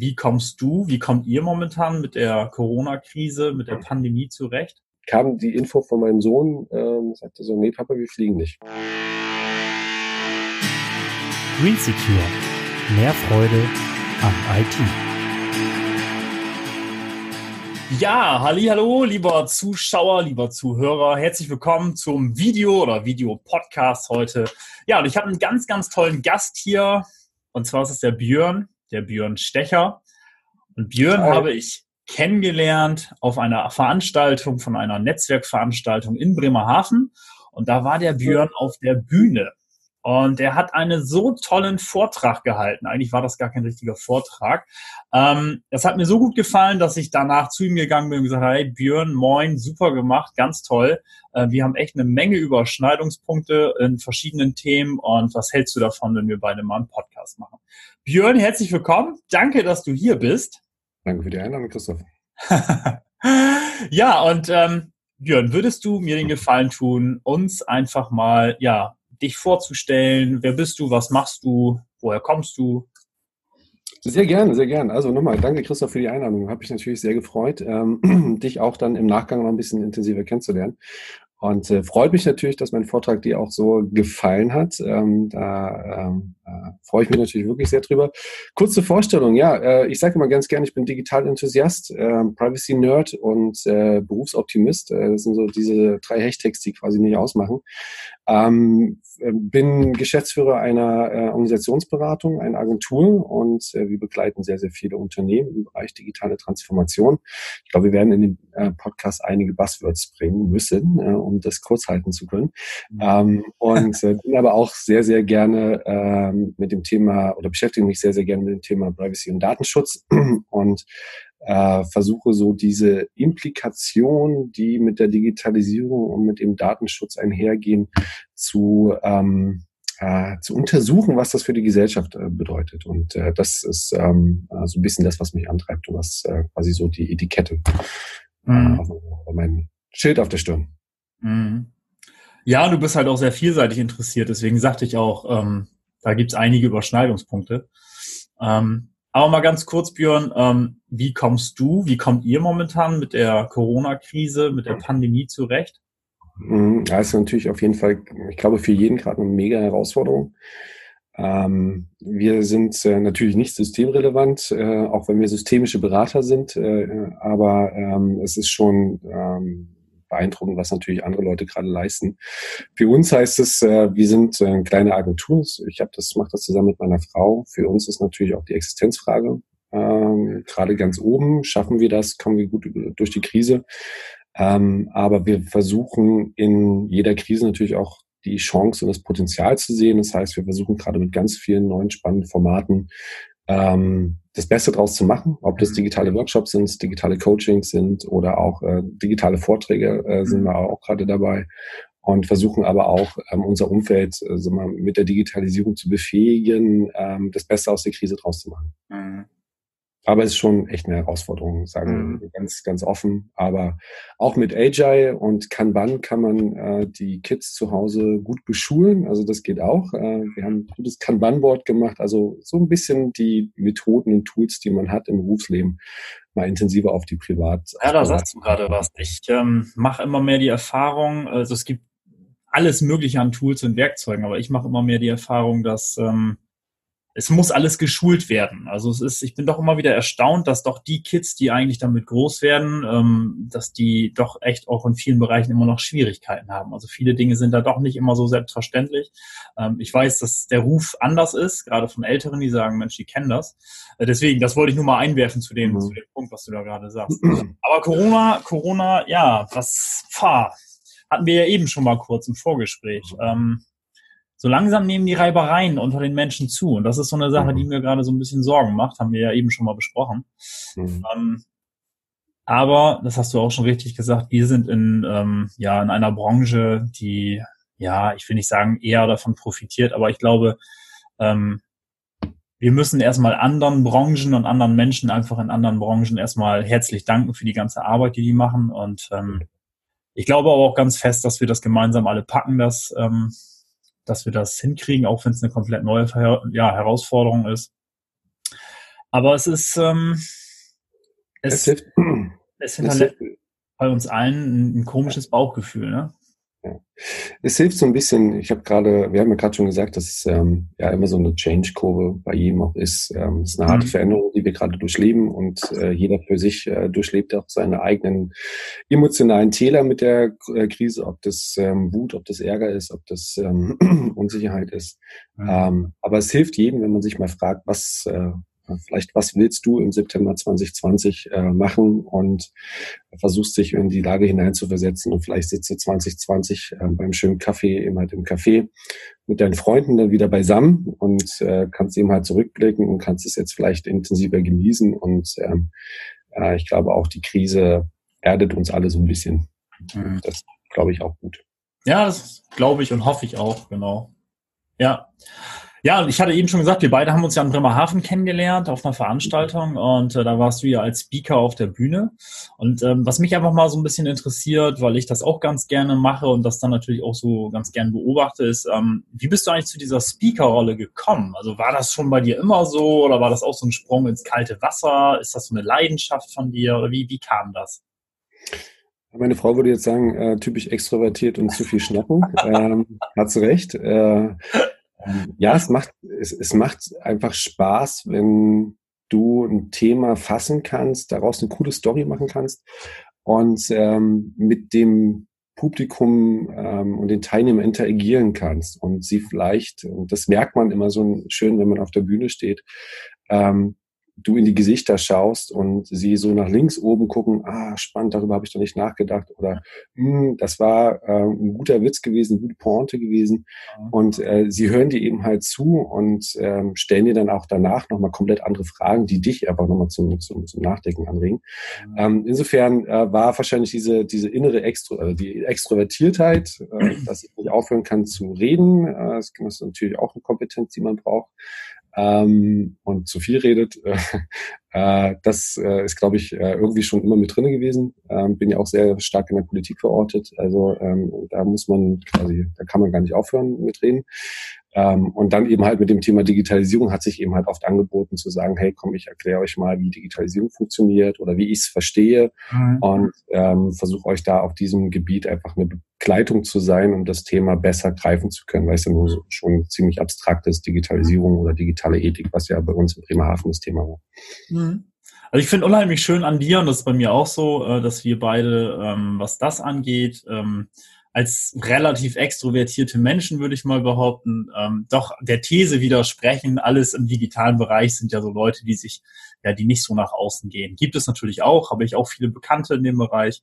wie kommst du, wie kommt ihr momentan mit der Corona-Krise, mit der Pandemie zurecht? Kam die Info von meinem Sohn, ähm, sagte so, nee Papa, wir fliegen nicht. Green Secure. Mehr Freude am IT. Ja, halli, hallo, lieber Zuschauer, lieber Zuhörer, herzlich willkommen zum Video oder Video-Podcast heute. Ja, und ich habe einen ganz, ganz tollen Gast hier, und zwar ist es der Björn der Björn Stecher. Und Björn Hi. habe ich kennengelernt auf einer Veranstaltung von einer Netzwerkveranstaltung in Bremerhaven. Und da war der Björn auf der Bühne. Und er hat einen so tollen Vortrag gehalten. Eigentlich war das gar kein richtiger Vortrag. Ähm, das hat mir so gut gefallen, dass ich danach zu ihm gegangen bin und gesagt habe, hey Björn, moin, super gemacht, ganz toll. Äh, wir haben echt eine Menge Überschneidungspunkte in verschiedenen Themen. Und was hältst du davon, wenn wir beide mal einen Podcast machen? Björn, herzlich willkommen. Danke, dass du hier bist. Danke für die Einladung, Christoph. ja, und ähm, Björn, würdest du mir den Gefallen tun, uns einfach mal, ja, dich vorzustellen. Wer bist du? Was machst du? Woher kommst du? Sehr gerne, sehr gerne. Also nochmal, danke Christoph für die Einladung. Habe ich natürlich sehr gefreut, ähm, dich auch dann im Nachgang noch ein bisschen intensiver kennenzulernen. Und äh, freut mich natürlich, dass mein Vortrag dir auch so gefallen hat. Ähm, da ähm, äh, freue ich mich natürlich wirklich sehr drüber. Kurze Vorstellung, ja, äh, ich sage immer ganz gerne, ich bin Digital-Enthusiast, äh, Privacy-Nerd und äh, Berufsoptimist. Äh, das sind so diese drei Hashtags, die quasi mich ausmachen. Ähm, äh, bin Geschäftsführer einer äh, Organisationsberatung, einer Agentur und äh, wir begleiten sehr, sehr viele Unternehmen im Bereich digitale Transformation. Ich glaube, wir werden in dem äh, Podcast einige Buzzwords bringen müssen, äh, um das kurz halten zu können. Mhm. Ähm, und äh, bin aber auch sehr, sehr gerne ähm, mit dem Thema oder beschäftige mich sehr, sehr gerne mit dem Thema Privacy und Datenschutz und äh, versuche so diese Implikation, die mit der Digitalisierung und mit dem Datenschutz einhergehen, zu ähm, äh, zu untersuchen, was das für die Gesellschaft äh, bedeutet. Und äh, das ist ähm, so ein bisschen das, was mich antreibt und was äh, quasi so die Etikette äh, mhm. mein Schild auf der Stirn. Mhm. Ja, du bist halt auch sehr vielseitig interessiert, deswegen sagte ich auch, ähm, da gibt's einige Überschneidungspunkte. Ähm, aber mal ganz kurz, Björn, ähm, wie kommst du, wie kommt ihr momentan mit der Corona-Krise, mit der Pandemie zurecht? Mhm, ja, ist natürlich auf jeden Fall, ich glaube, für jeden gerade eine mega Herausforderung. Ähm, wir sind äh, natürlich nicht systemrelevant, äh, auch wenn wir systemische Berater sind, äh, aber ähm, es ist schon ähm, beeindruckend, was natürlich andere Leute gerade leisten. Für uns heißt es, äh, wir sind äh, eine kleine Agentur. Ich habe das, mache das zusammen mit meiner Frau. Für uns ist natürlich auch die Existenzfrage ähm, gerade ganz oben. Schaffen wir das? Kommen wir gut durch die Krise? Ähm, aber wir versuchen in jeder Krise natürlich auch die Chance und das Potenzial zu sehen. Das heißt, wir versuchen gerade mit ganz vielen neuen spannenden Formaten ähm, das Beste draus zu machen, ob das mhm. digitale Workshops sind, digitale Coachings sind oder auch äh, digitale Vorträge äh, sind mhm. wir auch gerade dabei und versuchen aber auch ähm, unser Umfeld äh, so mal, mit der Digitalisierung zu befähigen, ähm, das Beste aus der Krise draus zu machen. Mhm. Aber es ist schon echt eine Herausforderung, sagen mhm. wir ganz, ganz offen. Aber auch mit Agile und Kanban kann man äh, die Kids zu Hause gut beschulen. Also das geht auch. Äh, wir haben ein gutes Kanban-Board gemacht. Also so ein bisschen die Methoden und Tools, die man hat im Berufsleben, mal intensiver auf die Privat. Ja, da sagst du gerade was. Ich ähm, mache immer mehr die Erfahrung, also es gibt alles Mögliche an Tools und Werkzeugen, aber ich mache immer mehr die Erfahrung, dass ähm, es muss alles geschult werden. Also es ist, ich bin doch immer wieder erstaunt, dass doch die Kids, die eigentlich damit groß werden, ähm, dass die doch echt auch in vielen Bereichen immer noch Schwierigkeiten haben. Also viele Dinge sind da doch nicht immer so selbstverständlich. Ähm, ich weiß, dass der Ruf anders ist, gerade von Älteren, die sagen, Mensch, die kennen das. Äh, deswegen, das wollte ich nur mal einwerfen zu dem, mhm. zu dem Punkt, was du da gerade sagst. Aber Corona, Corona, ja, was, pah, hatten wir ja eben schon mal kurz im Vorgespräch. Ähm, so langsam nehmen die Reibereien unter den Menschen zu. Und das ist so eine Sache, die mhm. mir gerade so ein bisschen Sorgen macht, haben wir ja eben schon mal besprochen. Mhm. Ähm, aber, das hast du auch schon richtig gesagt, wir sind in, ähm, ja, in einer Branche, die, ja, ich will nicht sagen, eher davon profitiert, aber ich glaube, ähm, wir müssen erstmal anderen Branchen und anderen Menschen einfach in anderen Branchen erstmal herzlich danken für die ganze Arbeit, die die machen. Und ähm, ich glaube aber auch ganz fest, dass wir das gemeinsam alle packen, dass ähm, dass wir das hinkriegen, auch wenn es eine komplett neue ja, Herausforderung ist. Aber es ist, ähm, es, es, hilft, es hinterlässt bei uns allen ein, ein komisches Bauchgefühl, ne? Ja. Es hilft so ein bisschen, ich habe gerade, wir haben ja gerade schon gesagt, dass es ähm, ja immer so eine Change-Kurve bei jedem auch ist. Ähm, es ist eine harte mhm. Veränderung, die wir gerade durchleben und äh, jeder für sich äh, durchlebt auch seine eigenen emotionalen Täler mit der äh, Krise, ob das ähm, Wut, ob das Ärger ist, ob das ähm, Unsicherheit ist. Mhm. Ähm, aber es hilft jedem, wenn man sich mal fragt, was, äh, Vielleicht, was willst du im September 2020 äh, machen und versuchst dich in die Lage hineinzuversetzen und vielleicht sitzt du 2020 äh, beim schönen Kaffee eben halt im Café mit deinen Freunden dann wieder beisammen und äh, kannst eben halt zurückblicken und kannst es jetzt vielleicht intensiver genießen und ähm, äh, ich glaube auch die Krise erdet uns alle so ein bisschen. Mhm. Das glaube ich auch gut. Ja, das glaube ich und hoffe ich auch, genau. Ja. Ja, ich hatte eben schon gesagt, wir beide haben uns ja in Bremerhaven kennengelernt auf einer Veranstaltung und äh, da warst du ja als Speaker auf der Bühne. Und ähm, was mich einfach mal so ein bisschen interessiert, weil ich das auch ganz gerne mache und das dann natürlich auch so ganz gern beobachte, ist, ähm, wie bist du eigentlich zu dieser Speaker-Rolle gekommen? Also war das schon bei dir immer so oder war das auch so ein Sprung ins kalte Wasser? Ist das so eine Leidenschaft von dir oder wie, wie kam das? Meine Frau würde jetzt sagen, äh, typisch extrovertiert und zu viel schnappen. ähm, hat sie recht. Äh, ja, es macht, es, es macht einfach Spaß, wenn du ein Thema fassen kannst, daraus eine coole Story machen kannst und ähm, mit dem Publikum ähm, und den Teilnehmern interagieren kannst und sie vielleicht, und das merkt man immer so schön, wenn man auf der Bühne steht, ähm, du in die Gesichter schaust und sie so nach links oben gucken, ah, spannend, darüber habe ich doch nicht nachgedacht oder hm, das war äh, ein guter Witz gewesen, eine gute Pointe gewesen. Und äh, sie hören dir eben halt zu und ähm, stellen dir dann auch danach nochmal komplett andere Fragen, die dich aber nochmal zum, zum, zum Nachdenken anregen. Ähm, insofern äh, war wahrscheinlich diese, diese innere Extro, also die Extrovertiertheit, äh, dass ich nicht aufhören kann zu reden, äh, das ist natürlich auch eine Kompetenz, die man braucht, ähm, und zu viel redet. Äh, das äh, ist, glaube ich, äh, irgendwie schon immer mit drinne gewesen. Ähm, bin ja auch sehr stark in der Politik verortet. Also ähm, da muss man quasi, da kann man gar nicht aufhören mit reden. Ähm, und dann eben halt mit dem Thema Digitalisierung hat sich eben halt oft angeboten zu sagen, hey, komm, ich erkläre euch mal, wie Digitalisierung funktioniert oder wie ich es verstehe mhm. und ähm, versuche euch da auf diesem Gebiet einfach eine Begleitung zu sein, um das Thema besser greifen zu können, weil es ja nur so schon ziemlich abstrakt ist, Digitalisierung oder digitale Ethik, was ja bei uns in Bremerhaven das Thema war. Mhm. Also ich finde unheimlich schön an dir, und das ist bei mir auch so, äh, dass wir beide, ähm, was das angeht, ähm, als relativ extrovertierte Menschen, würde ich mal behaupten, ähm, doch der These widersprechen. Alles im digitalen Bereich sind ja so Leute, die sich, ja, die nicht so nach außen gehen. Gibt es natürlich auch, habe ich auch viele Bekannte in dem Bereich.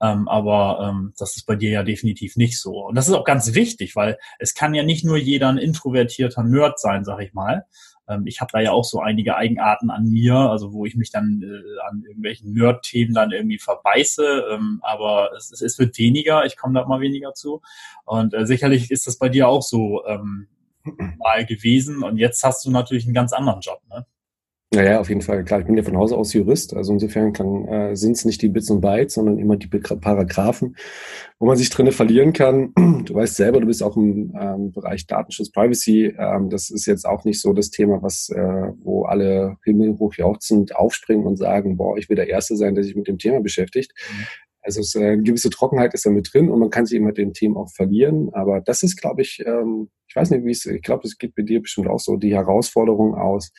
Ähm, aber ähm, das ist bei dir ja definitiv nicht so. Und das ist auch ganz wichtig, weil es kann ja nicht nur jeder ein introvertierter Nerd sein, sag ich mal, ähm, ich habe da ja auch so einige Eigenarten an mir, also wo ich mich dann äh, an irgendwelchen Nerd-Themen dann irgendwie verbeiße, ähm, aber es, es wird weniger, ich komme da mal weniger zu. Und äh, sicherlich ist das bei dir auch so ähm, mal gewesen und jetzt hast du natürlich einen ganz anderen Job, ne? Naja, auf jeden Fall. Klar, ich bin ja von Hause aus Jurist, also insofern kann, äh, sind es nicht die Bits und Bytes, sondern immer die Paragraphen, wo man sich drinnen verlieren kann. Du weißt selber, du bist auch im ähm, Bereich Datenschutz, Privacy. Ähm, das ist jetzt auch nicht so das Thema, was, äh, wo alle himmelhoch jauchzend aufspringen und sagen, boah, ich will der Erste sein, der sich mit dem Thema beschäftigt. Mhm. Also es, äh, eine gewisse Trockenheit ist da mit drin und man kann sich immer mit dem Thema auch verlieren. Aber das ist, glaube ich, ähm, ich weiß nicht, wie es, ich glaube, es geht bei dir bestimmt auch so die Herausforderung aus,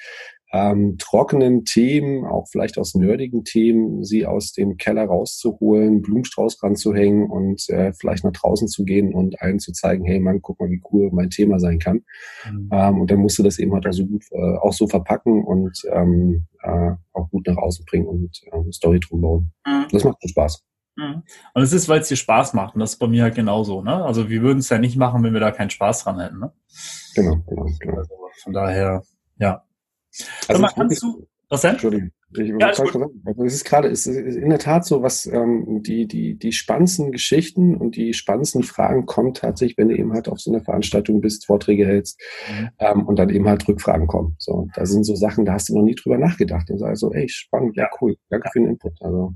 ähm, trockenen Themen, auch vielleicht aus nerdigen Themen, sie aus dem Keller rauszuholen, Blumenstrauß ranzuhängen und äh, vielleicht nach draußen zu gehen und allen zu zeigen, hey Mann, guck mal, wie cool mein Thema sein kann. Mhm. Ähm, und dann musst du das eben halt auch so gut, äh, auch so verpacken und ähm, äh, auch gut nach außen bringen und äh, Story drum bauen. Mhm. Das macht schon Spaß. Mhm. Und es ist, weil es dir Spaß macht. Und das ist bei mir halt genauso. Ne? Also wir würden es ja nicht machen, wenn wir da keinen Spaß dran hätten. Ne? Genau, genau, genau. Also von daher, ja. Also mal, kannst du, was denn? Entschuldigung. Ich ja, ist es ist gerade, es ist in der Tat so, was ähm, die, die, die spannendsten Geschichten und die spannendsten Fragen kommen tatsächlich, wenn du eben halt auf so einer Veranstaltung bist, Vorträge hältst mhm. ähm, und dann eben halt Rückfragen kommen. So, da sind so Sachen, da hast du noch nie drüber nachgedacht und sagst so, ey, spannend, ja, cool, danke für den Input. Also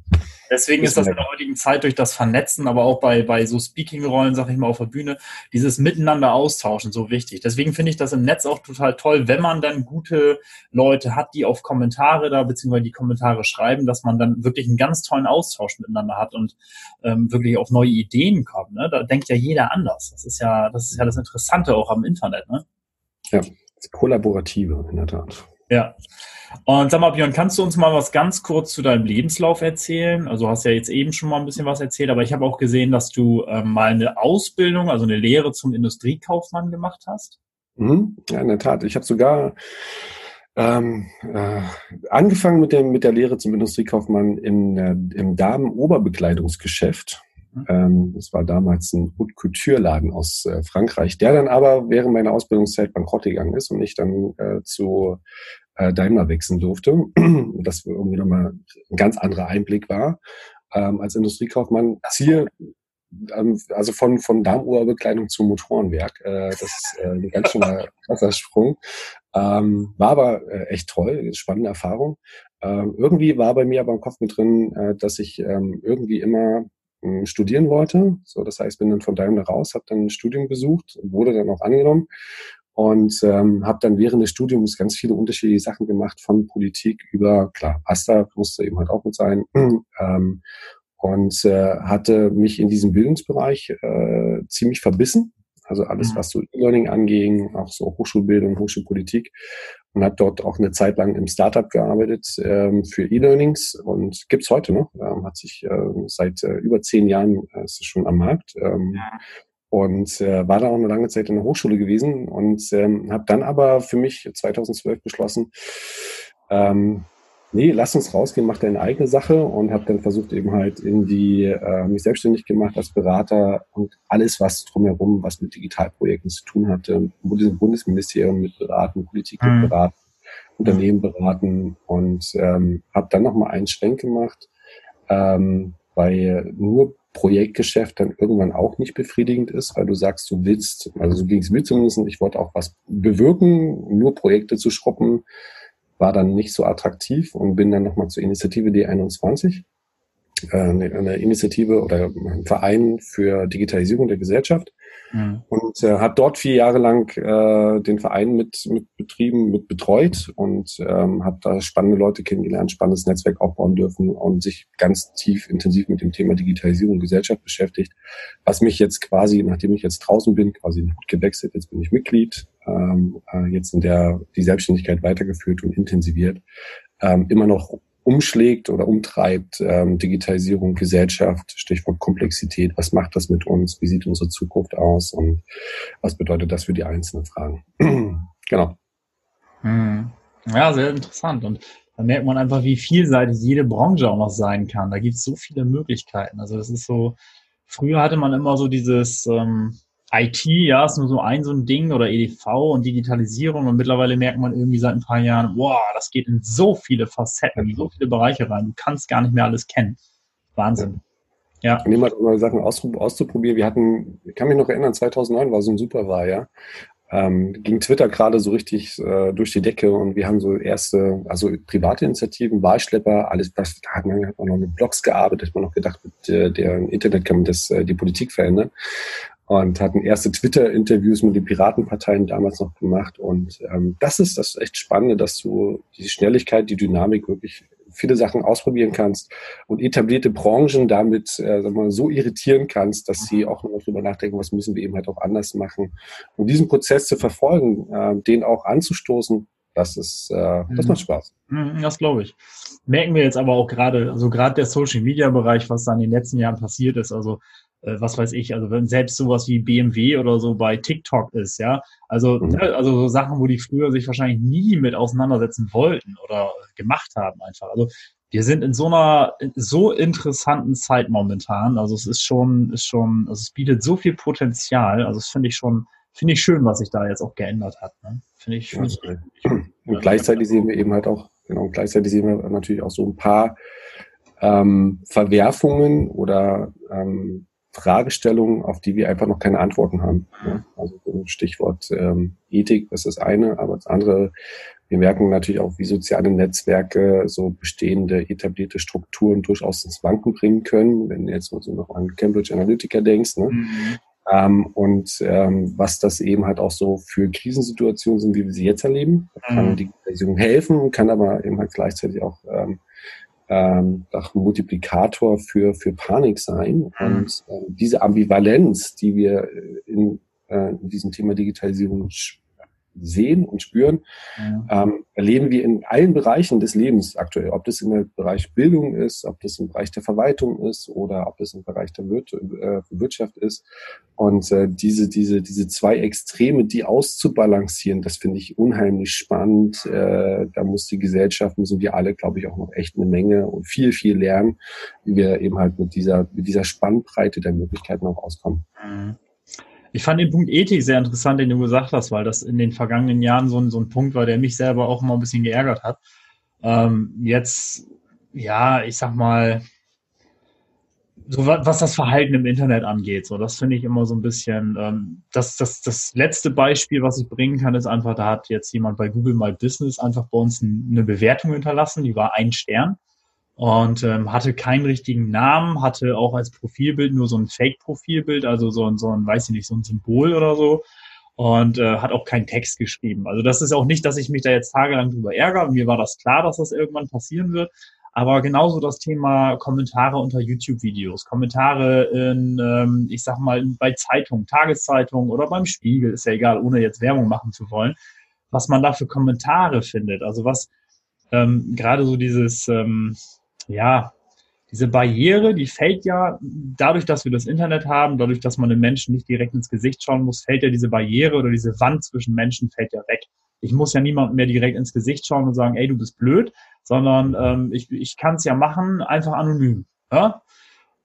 Deswegen ist das in der heutigen Zeit durch das Vernetzen, aber auch bei, bei so Speaking-Rollen, sag ich mal, auf der Bühne, dieses Miteinander austauschen so wichtig. Deswegen finde ich das im Netz auch total toll, wenn man dann gute Leute hat, die auf Kommentare da, beziehungsweise die Kommentare schreiben, dass man dann wirklich einen ganz tollen Austausch miteinander hat und ähm, wirklich auf neue Ideen kommt. Ne? Da denkt ja jeder anders. Das ist ja, das ist ja das Interessante auch am Internet. Ne? Ja, das Kollaborative, in der Tat. Ja. Und sag mal, Björn, kannst du uns mal was ganz kurz zu deinem Lebenslauf erzählen? Also hast ja jetzt eben schon mal ein bisschen was erzählt, aber ich habe auch gesehen, dass du ähm, mal eine Ausbildung, also eine Lehre zum Industriekaufmann gemacht hast. Mhm. Ja, in der Tat. Ich habe sogar ähm, äh, angefangen mit, dem, mit der Lehre zum Industriekaufmann in, äh, im Damen-Oberbekleidungsgeschäft. Mhm. Ähm, das war damals ein Haute Couture-Laden aus äh, Frankreich, der dann aber während meiner Ausbildungszeit bankrott gegangen ist und ich dann äh, zu äh, Daimler wechseln durfte. das irgendwie nochmal ein ganz anderer Einblick war. Ähm, als Industriekaufmann Ziel, also von, von Darmuhrbekleidung zum Motorenwerk. Äh, das ist äh, ein ganz schöner krasser Sprung. Ähm, war aber äh, echt toll, spannende Erfahrung. Ähm, irgendwie war bei mir aber im Kopf mit drin, äh, dass ich ähm, irgendwie immer ähm, studieren wollte. So, das heißt, bin dann von Daimler raus, habe dann ein Studium besucht, wurde dann auch angenommen und ähm, habe dann während des Studiums ganz viele unterschiedliche Sachen gemacht, von Politik über, klar, Asta musste eben halt auch mit sein, ähm, und äh, hatte mich in diesem Bildungsbereich äh, ziemlich verbissen. Also alles, mhm. was so E-Learning anging, auch so Hochschulbildung, Hochschulpolitik und habe dort auch eine Zeit lang im Startup gearbeitet ähm, für E-Learnings und gibt's heute noch. Ähm, hat sich äh, seit äh, über zehn Jahren äh, ist es schon am Markt. Ähm, ja und äh, war da auch eine lange Zeit in der Hochschule gewesen und ähm, habe dann aber für mich 2012 beschlossen, ähm, nee, lass uns rausgehen, mach deine eigene Sache und habe dann versucht eben halt in die äh, mich selbstständig gemacht als Berater und alles was drumherum, was mit Digitalprojekten zu tun hatte, Bundesministerium mit beraten, Politik mit mhm. beraten, Unternehmen beraten und ähm, habe dann noch mal einen Schwenk gemacht, ähm, weil nur Projektgeschäft dann irgendwann auch nicht befriedigend ist, weil du sagst, du willst, also so ging es mir zumindest, ich wollte auch was bewirken, nur Projekte zu schruppen, war dann nicht so attraktiv und bin dann nochmal zur Initiative D21 äh, eine Initiative oder ein Verein für Digitalisierung der Gesellschaft mhm. und äh, habe dort vier Jahre lang äh, den Verein mit, mit betrieben, mit betreut und ähm, habe da spannende Leute kennengelernt, spannendes Netzwerk aufbauen dürfen und sich ganz tief intensiv mit dem Thema Digitalisierung Gesellschaft beschäftigt, was mich jetzt quasi, nachdem ich jetzt draußen bin, quasi gut gewechselt, jetzt bin ich Mitglied, ähm, äh, jetzt in der die Selbstständigkeit weitergeführt und intensiviert, ähm, immer noch umschlägt oder umtreibt, ähm, Digitalisierung, Gesellschaft, Stichwort Komplexität, was macht das mit uns, wie sieht unsere Zukunft aus und was bedeutet das für die einzelnen Fragen. genau. Hm. Ja, sehr interessant. Und da merkt man einfach, wie vielseitig jede Branche auch noch sein kann. Da gibt es so viele Möglichkeiten. Also das ist so, früher hatte man immer so dieses, ähm, IT, ja, ist nur so ein so ein Ding oder EDV und Digitalisierung und mittlerweile merkt man irgendwie seit ein paar Jahren, wow, das geht in so viele Facetten, in so viele Bereiche rein. Du kannst gar nicht mehr alles kennen. Wahnsinn. Ja. Und jemand mal Sachen auszuprobieren. Wir hatten, ich kann mich noch erinnern, 2009 war so ein super Wahljahr. Ähm, ging Twitter gerade so richtig äh, durch die Decke und wir haben so erste, also private Initiativen, Wahlschlepper, alles, das da hat man, hat man noch mit Blogs gearbeitet, hat man noch gedacht, mit äh, der Internet kann man das, äh, die Politik verändern und hatten erste Twitter-Interviews mit den Piratenparteien damals noch gemacht. Und ähm, das ist das echt Spannende, dass du die Schnelligkeit, die Dynamik wirklich viele Sachen ausprobieren kannst und etablierte Branchen damit äh, sag mal, so irritieren kannst, dass sie auch nochmal drüber nachdenken, was müssen wir eben halt auch anders machen. Und diesen Prozess zu verfolgen, äh, den auch anzustoßen, das ist, äh, das mhm. macht Spaß. Mhm, das glaube ich. Merken wir jetzt aber auch gerade, also gerade der Social Media Bereich, was da in den letzten Jahren passiert ist. Also was weiß ich, also wenn selbst sowas wie BMW oder so bei TikTok ist, ja, also, mhm. Ne, also so Sachen, wo die früher sich wahrscheinlich nie mit auseinandersetzen wollten oder gemacht haben einfach. Also wir sind in so einer so interessanten Zeit momentan. Also es ist schon, ist schon, also es bietet so viel Potenzial. Also das finde ich schon, finde ich schön, was sich da jetzt auch geändert hat. Ne? Finde ich, find ja, ich, Und gleichzeitig sehen wir eben halt auch, genau, gleichzeitig sehen wir natürlich auch so ein paar ähm, Verwerfungen oder ähm, Fragestellungen, auf die wir einfach noch keine Antworten haben. Ja? Also Stichwort ähm, Ethik, das ist das eine, aber das andere Wir merken natürlich auch, wie soziale Netzwerke so bestehende, etablierte Strukturen durchaus ins Wanken bringen können, wenn du jetzt mal so noch an Cambridge Analytica denkst. Ne? Mhm. Ähm, und ähm, was das eben halt auch so für Krisensituationen sind, wie wir sie jetzt erleben, kann mhm. Digitalisierung helfen, kann aber eben halt gleichzeitig auch ähm, ähm, auch ein Multiplikator für, für Panik sein. Mhm. Und äh, diese Ambivalenz, die wir in, äh, in diesem Thema Digitalisierung sehen und spüren, ja. ähm, erleben wir in allen Bereichen des Lebens aktuell. Ob das im Bereich Bildung ist, ob das im Bereich der Verwaltung ist oder ob das im Bereich der Wir äh, Wirtschaft ist. Und äh, diese, diese, diese zwei Extreme, die auszubalancieren, das finde ich unheimlich spannend. Äh, da muss die Gesellschaft, müssen wir alle, glaube ich, auch noch echt eine Menge und viel, viel lernen, wie wir eben halt mit dieser, mit dieser Spannbreite der Möglichkeiten auch auskommen. Mhm. Ich fand den Punkt Ethik sehr interessant, den du gesagt hast, weil das in den vergangenen Jahren so ein, so ein Punkt war, der mich selber auch immer ein bisschen geärgert hat. Ähm, jetzt, ja, ich sag mal, so was das Verhalten im Internet angeht, so das finde ich immer so ein bisschen. Ähm, das, das, das letzte Beispiel, was ich bringen kann, ist einfach, da hat jetzt jemand bei Google My Business einfach bei uns eine Bewertung hinterlassen, die war ein Stern und ähm, hatte keinen richtigen Namen, hatte auch als Profilbild nur so ein Fake-Profilbild, also so ein, so ein, weiß ich nicht, so ein Symbol oder so und äh, hat auch keinen Text geschrieben. Also das ist auch nicht, dass ich mich da jetzt tagelang drüber ärgere. Mir war das klar, dass das irgendwann passieren wird. Aber genauso das Thema Kommentare unter YouTube-Videos, Kommentare in, ähm, ich sag mal, bei Zeitungen, Tageszeitungen oder beim Spiegel, ist ja egal, ohne jetzt Werbung machen zu wollen, was man da für Kommentare findet. Also was ähm, gerade so dieses, ähm, ja, diese Barriere, die fällt ja dadurch, dass wir das Internet haben, dadurch, dass man den Menschen nicht direkt ins Gesicht schauen muss, fällt ja diese Barriere oder diese Wand zwischen Menschen fällt ja weg. Ich muss ja niemandem mehr direkt ins Gesicht schauen und sagen, ey, du bist blöd, sondern ähm, ich, ich kann es ja machen, einfach anonym. Ja?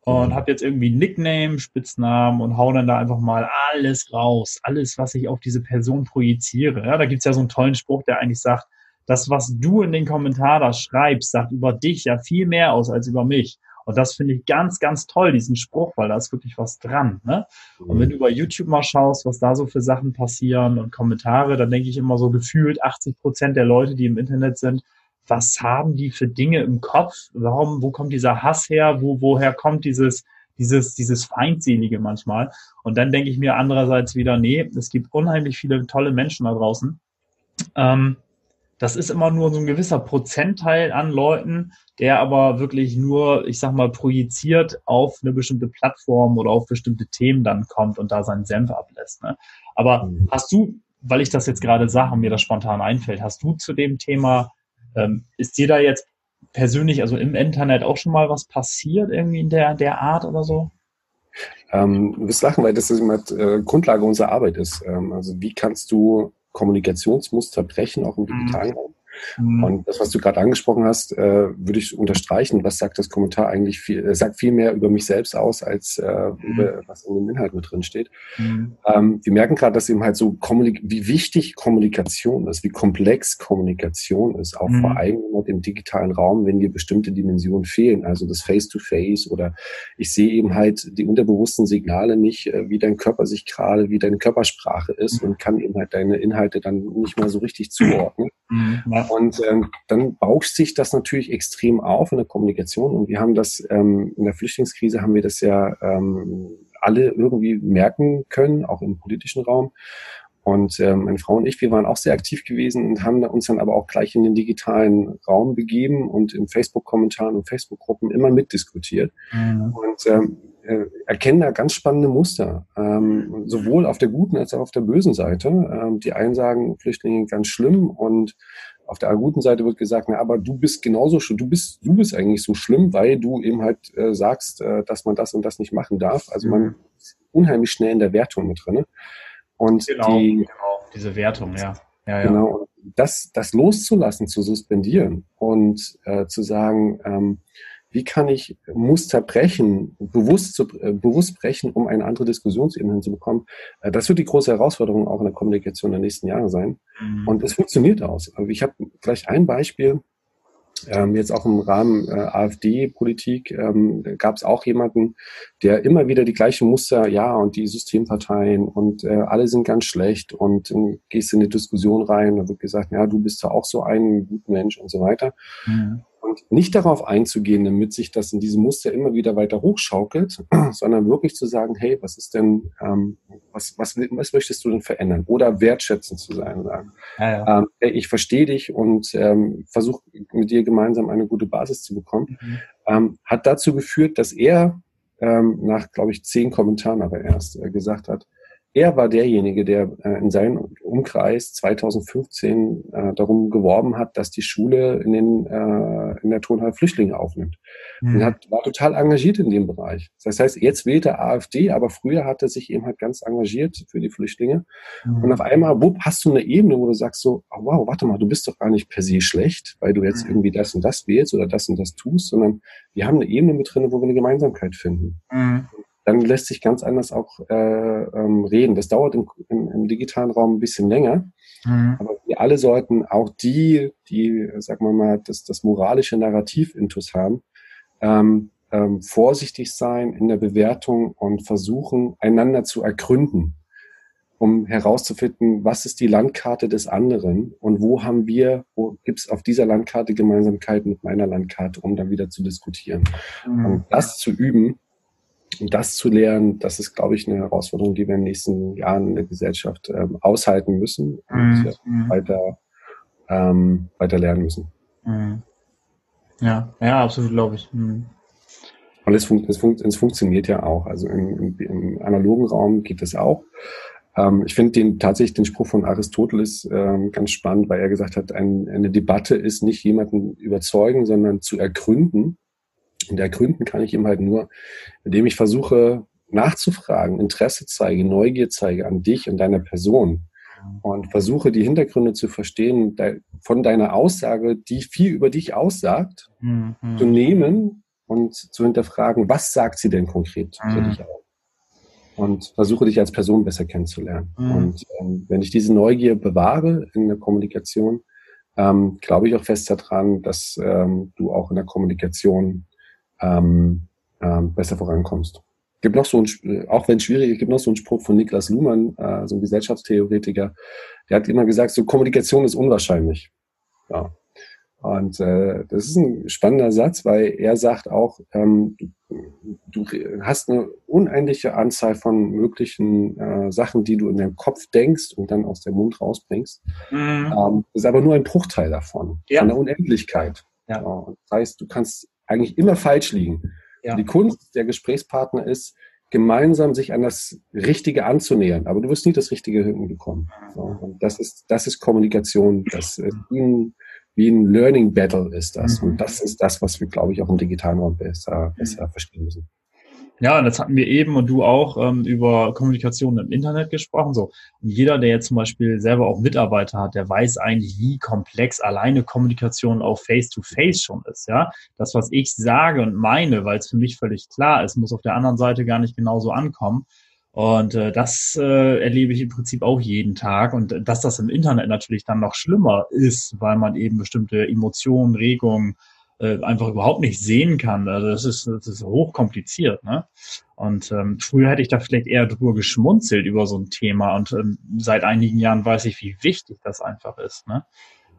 Und mhm. habe jetzt irgendwie Nickname, Spitznamen und hau dann da einfach mal alles raus, alles, was ich auf diese Person projiziere. Ja? Da gibt's ja so einen tollen Spruch, der eigentlich sagt, das, was du in den Kommentaren schreibst, sagt über dich ja viel mehr aus als über mich. Und das finde ich ganz, ganz toll, diesen Spruch, weil da ist wirklich was dran. Ne? Und wenn du über YouTube mal schaust, was da so für Sachen passieren und Kommentare, dann denke ich immer so gefühlt 80 Prozent der Leute, die im Internet sind, was haben die für Dinge im Kopf? Warum, wo kommt dieser Hass her? Wo, woher kommt dieses, dieses, dieses Feindselige manchmal? Und dann denke ich mir andererseits wieder, nee, es gibt unheimlich viele tolle Menschen da draußen. Ähm, das ist immer nur so ein gewisser Prozentteil an Leuten, der aber wirklich nur, ich sag mal, projiziert auf eine bestimmte Plattform oder auf bestimmte Themen dann kommt und da seinen Senf ablässt. Ne? Aber mhm. hast du, weil ich das jetzt gerade sage und mir das spontan einfällt, hast du zu dem Thema, ähm, ist dir da jetzt persönlich, also im Internet auch schon mal was passiert, irgendwie in der, der Art oder so? Ähm, du wirst lachen, weil das immer äh, Grundlage unserer Arbeit ist. Ähm, also wie kannst du Kommunikationsmuster brechen, auch im mhm. digitalen Raum. Mhm. Und das, was du gerade angesprochen hast, äh, würde ich unterstreichen. Was sagt das Kommentar eigentlich viel, äh, sagt viel mehr über mich selbst aus, als äh, mhm. über was in dem Inhalt mit drin steht. Mhm. Ähm, wir merken gerade, dass eben halt so wie wichtig Kommunikation ist, wie komplex Kommunikation ist, auch vor mhm. allem im digitalen Raum, wenn dir bestimmte Dimensionen fehlen, also das Face-to-Face -face oder ich sehe eben halt die unterbewussten Signale nicht, äh, wie dein Körper sich gerade, wie deine Körpersprache ist mhm. und kann eben halt deine Inhalte dann nicht mal so richtig zuordnen. Mhm. Und ähm, dann bauscht sich das natürlich extrem auf in der Kommunikation. Und wir haben das ähm, in der Flüchtlingskrise haben wir das ja ähm, alle irgendwie merken können, auch im politischen Raum. Und ähm, meine Frau und ich, wir waren auch sehr aktiv gewesen und haben uns dann aber auch gleich in den digitalen Raum begeben und in Facebook-Kommentaren und Facebook-Gruppen immer mitdiskutiert. Mhm. Und ähm, äh, erkennen da ganz spannende Muster, ähm, sowohl auf der guten als auch auf der bösen Seite. Ähm, die einen sagen, Flüchtlinge ganz schlimm und auf der guten Seite wird gesagt, na, aber du bist genauso schlimm, du bist, du bist eigentlich so schlimm, weil du eben halt äh, sagst, äh, dass man das und das nicht machen darf. Also man mhm. ist unheimlich schnell in der Wertung mit drin. Und genau, die, genau, diese Wertung, ja. ja, ja. Genau, das, das loszulassen, zu suspendieren und äh, zu sagen, ähm, wie kann ich Muster brechen, bewusst, zu, äh, bewusst brechen, um eine andere Diskussionsebene hinzubekommen. Äh, das wird die große Herausforderung auch in der Kommunikation der nächsten Jahre sein. Mhm. Und es funktioniert aus. Also ich habe vielleicht ein Beispiel. ähm, jetzt auch im Rahmen äh, AfD-Politik ähm, gab es auch jemanden, der immer wieder die gleichen Muster, ja, und die Systemparteien und äh, alle sind ganz schlecht und äh, gehst in eine Diskussion rein, da wird gesagt, ja, du bist ja auch so ein guter Mensch und so weiter. Mhm und nicht darauf einzugehen, damit sich das in diesem Muster immer wieder weiter hochschaukelt, sondern wirklich zu sagen, hey, was ist denn, ähm, was, was, was möchtest du denn verändern? Oder wertschätzend zu sein, sagen, ja, ja. Ähm, hey, ich verstehe dich und ähm, versuche mit dir gemeinsam eine gute Basis zu bekommen, mhm. ähm, hat dazu geführt, dass er ähm, nach, glaube ich, zehn Kommentaren aber erst äh, gesagt hat, er war derjenige, der äh, in seinem Umkreis 2015 äh, darum geworben hat, dass die Schule in, den, äh, in der Turnhalle Flüchtlinge aufnimmt. Mhm. Und hat, war total engagiert in dem Bereich. Das heißt, jetzt wählt er AfD, aber früher hat er sich eben halt ganz engagiert für die Flüchtlinge. Mhm. Und auf einmal, wupp, hast du eine Ebene, wo du sagst so, oh, wow, warte mal, du bist doch gar nicht per se schlecht, weil du jetzt mhm. irgendwie das und das wählst oder das und das tust, sondern wir haben eine Ebene mit drin, wo wir eine Gemeinsamkeit finden. Dann lässt sich ganz anders auch äh, ähm, reden. Das dauert im, im, im, digitalen Raum ein bisschen länger. Mhm. Aber wir alle sollten auch die, die, sagen wir mal, das, das moralische Narrativ intus haben, ähm, ähm, vorsichtig sein in der Bewertung und versuchen, einander zu ergründen, um herauszufinden, was ist die Landkarte des anderen und wo haben wir, wo gibt es auf dieser Landkarte Gemeinsamkeiten mit meiner Landkarte, um dann wieder zu diskutieren. Mhm. Und das zu üben, und das zu lernen, das ist, glaube ich, eine Herausforderung, die wir in den nächsten Jahren in der Gesellschaft ähm, aushalten müssen und äh, mhm. weiter, ähm, weiter lernen müssen. Mhm. Ja, ja, absolut, glaube ich. Mhm. Und es, fun es, fun es, funktioniert ja auch. Also im, im, im analogen Raum geht es auch. Ähm, ich finde den tatsächlich den Spruch von Aristoteles ähm, ganz spannend, weil er gesagt hat, ein, eine Debatte ist nicht jemanden überzeugen, sondern zu ergründen und ergründen kann ich eben halt nur, indem ich versuche nachzufragen, Interesse zeige, Neugier zeige an dich und deiner Person und versuche die Hintergründe zu verstehen von deiner Aussage, die viel über dich aussagt, mhm. zu nehmen und zu hinterfragen, was sagt sie denn konkret mhm. für dich aus? Und versuche dich als Person besser kennenzulernen. Mhm. Und ähm, wenn ich diese Neugier bewahre in der Kommunikation, ähm, glaube ich auch fest daran, dass ähm, du auch in der Kommunikation ähm, ähm, besser vorankommst. Gibt noch so ein, auch wenn es schwierig ist, gibt noch so einen Spruch von Niklas Luhmann, äh, so ein Gesellschaftstheoretiker, der hat immer gesagt, so Kommunikation ist unwahrscheinlich. Ja. Und äh, das ist ein spannender Satz, weil er sagt auch, ähm, du, du hast eine unendliche Anzahl von möglichen äh, Sachen, die du in deinem Kopf denkst und dann aus dem Mund rausbringst. Mhm. Ähm, das ist aber nur ein Bruchteil davon, ja. von der Unendlichkeit. Ja. ja. Das heißt, du kannst eigentlich immer falsch liegen. Ja. Die Kunst der Gesprächspartner ist, gemeinsam sich an das Richtige anzunähern. Aber du wirst nie das Richtige hinbekommen. So, das ist, das ist Kommunikation. Das ist wie ein, wie ein Learning Battle ist das. Und das ist das, was wir, glaube ich, auch im digitalen Raum besser, besser verstehen müssen. Ja, das hatten wir eben und du auch ähm, über Kommunikation im Internet gesprochen. So. Und jeder, der jetzt zum Beispiel selber auch Mitarbeiter hat, der weiß eigentlich, wie komplex alleine Kommunikation auch face-to-face -face schon ist. Ja, das, was ich sage und meine, weil es für mich völlig klar ist, muss auf der anderen Seite gar nicht genauso ankommen. Und äh, das äh, erlebe ich im Prinzip auch jeden Tag. Und dass das im Internet natürlich dann noch schlimmer ist, weil man eben bestimmte Emotionen, Regungen, äh, einfach überhaupt nicht sehen kann. Also das ist, das ist hochkompliziert. Ne? Und ähm, früher hätte ich da vielleicht eher drüber geschmunzelt über so ein Thema. Und ähm, seit einigen Jahren weiß ich, wie wichtig das einfach ist. Ne?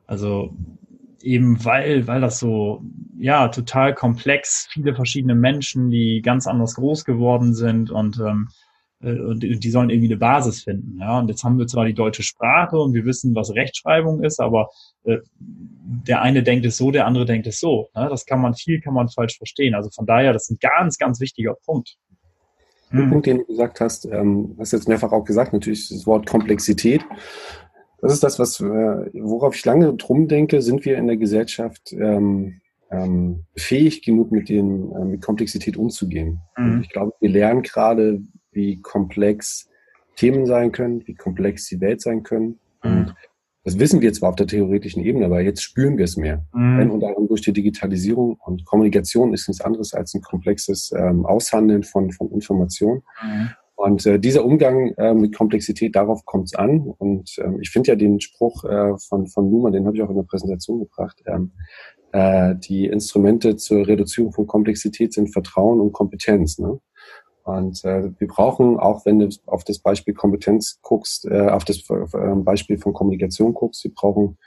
Also eben weil, weil das so, ja, total komplex, viele verschiedene Menschen, die ganz anders groß geworden sind und ähm, äh, und die sollen irgendwie eine Basis finden. Ja, und jetzt haben wir zwar die deutsche Sprache und wir wissen, was Rechtschreibung ist, aber äh, der eine denkt es so, der andere denkt es so. Ne? Das kann man viel, kann man falsch verstehen. Also von daher, das ist ein ganz, ganz wichtiger Punkt. Der hm. Punkt, den du gesagt hast, ähm, hast jetzt mehrfach auch gesagt, natürlich das Wort Komplexität. Das ist das, was, äh, worauf ich lange drum denke, sind wir in der Gesellschaft ähm, ähm, fähig genug, mit, den, äh, mit Komplexität umzugehen. Mhm. Ich glaube, wir lernen gerade, wie komplex Themen sein können, wie komplex die Welt sein können. Mhm. Und das wissen wir zwar auf der theoretischen Ebene, aber jetzt spüren wir es mehr. Mhm. Unter anderem durch die Digitalisierung und Kommunikation ist nichts anderes als ein komplexes ähm, Aushandeln von, von Informationen. Mhm. Und äh, dieser Umgang äh, mit Komplexität, darauf kommt es an. Und ähm, ich finde ja den Spruch äh, von, von Luhmann, den habe ich auch in der Präsentation gebracht, ähm, äh, die Instrumente zur Reduzierung von Komplexität sind Vertrauen und Kompetenz. Ne? Und äh, wir brauchen, auch wenn du auf das Beispiel Kompetenz guckst, äh, auf das äh, Beispiel von Kommunikation guckst, wir brauchen